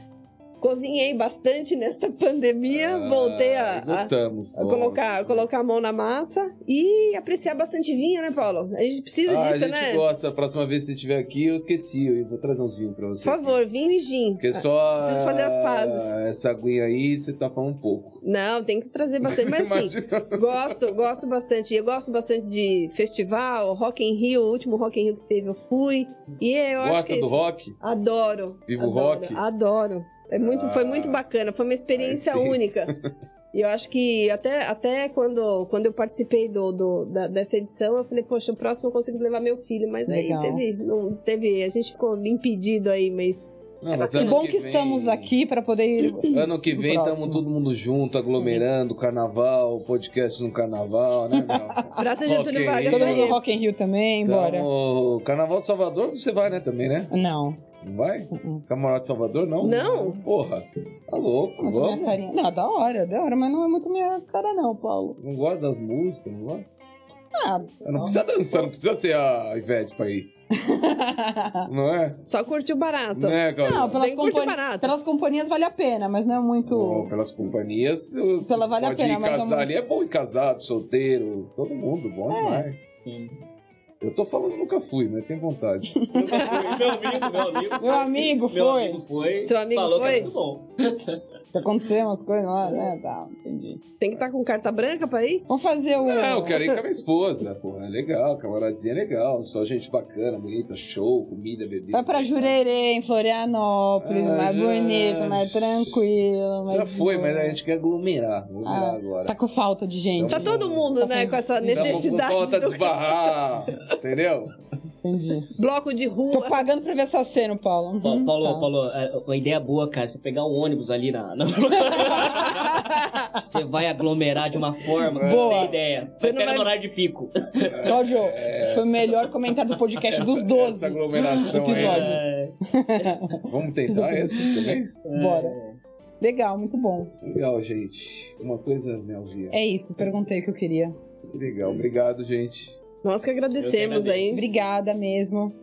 Cozinhei bastante nesta pandemia, Ah, voltei a, a- Gostamos. a colocar, colocar a mão na massa e apreciar bastante vinho, né, Paulo? A gente precisa Ah, disso, a gente né? gosta. A próxima vez que você estiver aqui, eu esqueci. Eu vou trazer uns vinhos pra você. Por favor, vinho e gin. Porque só. Preciso fazer as pazes. Essa aguinha aí, você tá falando um pouco. Não, tem que trazer bastante. Mas sim, gosto, gosto bastante. Eu gosto bastante de festival, Rock in Rio, o último Rock in Rio que teve eu fui. E eu acho Gosta que do esse- rock? Adoro. Viva o adoro, rock? Adoro. É muito, Foi Ah, muito bacana, foi uma experiência sim. única. E eu acho que até, até quando, quando eu participei do, do- da- dessa edição, eu falei, poxa, o próximo eu consigo levar meu filho, mas Legal. aí teve, não teve, a gente ficou impedido aí, mas Não, mas Que bom que, vem- estamos aqui para poder ir. Ano que no vem estamos todo mundo junto, aglomerando, carnaval, podcast no carnaval, né, meu? Praça Getúlio. Vargas Todo mundo aí. Rock in Rio também, bora. Tamo- Carnaval de Salvador você vai, né, também, né? Não. Não vai? Uh-uh. Camarote de Salvador, não? Não. Porra, tá louco, minha vamos. carinha. Não, da hora, da hora, mas não é muito minha cara, não, Paulo. Não gosta das músicas, não gosta? Ah, Não precisa dançar, não precisa ser a Ivete pra ir, não é? Só curtiu barato. Né, Claudio? não, pelas, curtir compani- barato. pelas companhias vale a pena, mas não é muito. Bom, pelas companhias, Pela você vale a pode pena, ir mas é casar muito- ali, é bom ir casado, solteiro, todo mundo, bom É. demais. Sim. Eu tô falando nunca fui, mas tenho vontade. meu amigo, meu amigo. Meu amigo Meu foi. amigo foi. Seu amigo falou foi? Que é muito bom. Que aconteceu umas coisas lá, né? Tá, entendi. Tem que estar com carta branca pra ir? Vamos fazer o. Não, eu quero ir com a minha esposa, pô, é legal, camaradezinha é legal, só gente bacana, bonita, show, comida, bebida. Vai pra Jurerê, em Florianópolis, Ah, mais já- bonito, mais tranquilo. Mais Já foi, mas a gente quer aglomerar, aglomerar Ah, agora. Tá com falta de gente. Tá todo mundo, Tá né, com essa com necessidade. Estamos com falta de esbarrar, entendeu? Entendi. Bloco de Tô rua. pagando pra ver essa cena, Paulo. Pa- Uhum, Paulo, tá. Paulo, é, uma ideia boa, cara. Você pegar o ônibus ali na. na- você vai aglomerar de uma forma você Boa. não tem ideia. Você Você não pega vai- no horário de pico. Cláudio, foi o melhor comentário do podcast dos 12 Essa aglomeração episódios. É, Vamos tentar esse também? Bora. Legal, muito bom. Legal, gente. Uma coisa, Melzinha. É isso, perguntei o que eu queria. Que legal, obrigado, gente. Nós que agradecemos aí. Obrigada mesmo.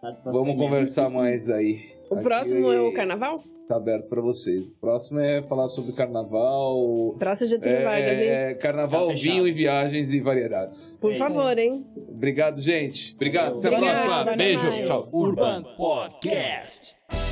satisfação Vamos conversar mais aí. O Aqui próximo é o carnaval? Tá aberto pra vocês. O próximo é falar sobre carnaval. Praça Getúlio Vargas, hein? É, carnaval, Tá fechado. vinho e viagens e variedades. Por É favor, hein? Obrigado, gente. Obrigado. Até a Obrigada, próxima. até Beijo. mais. Tchau. Urban Podcast.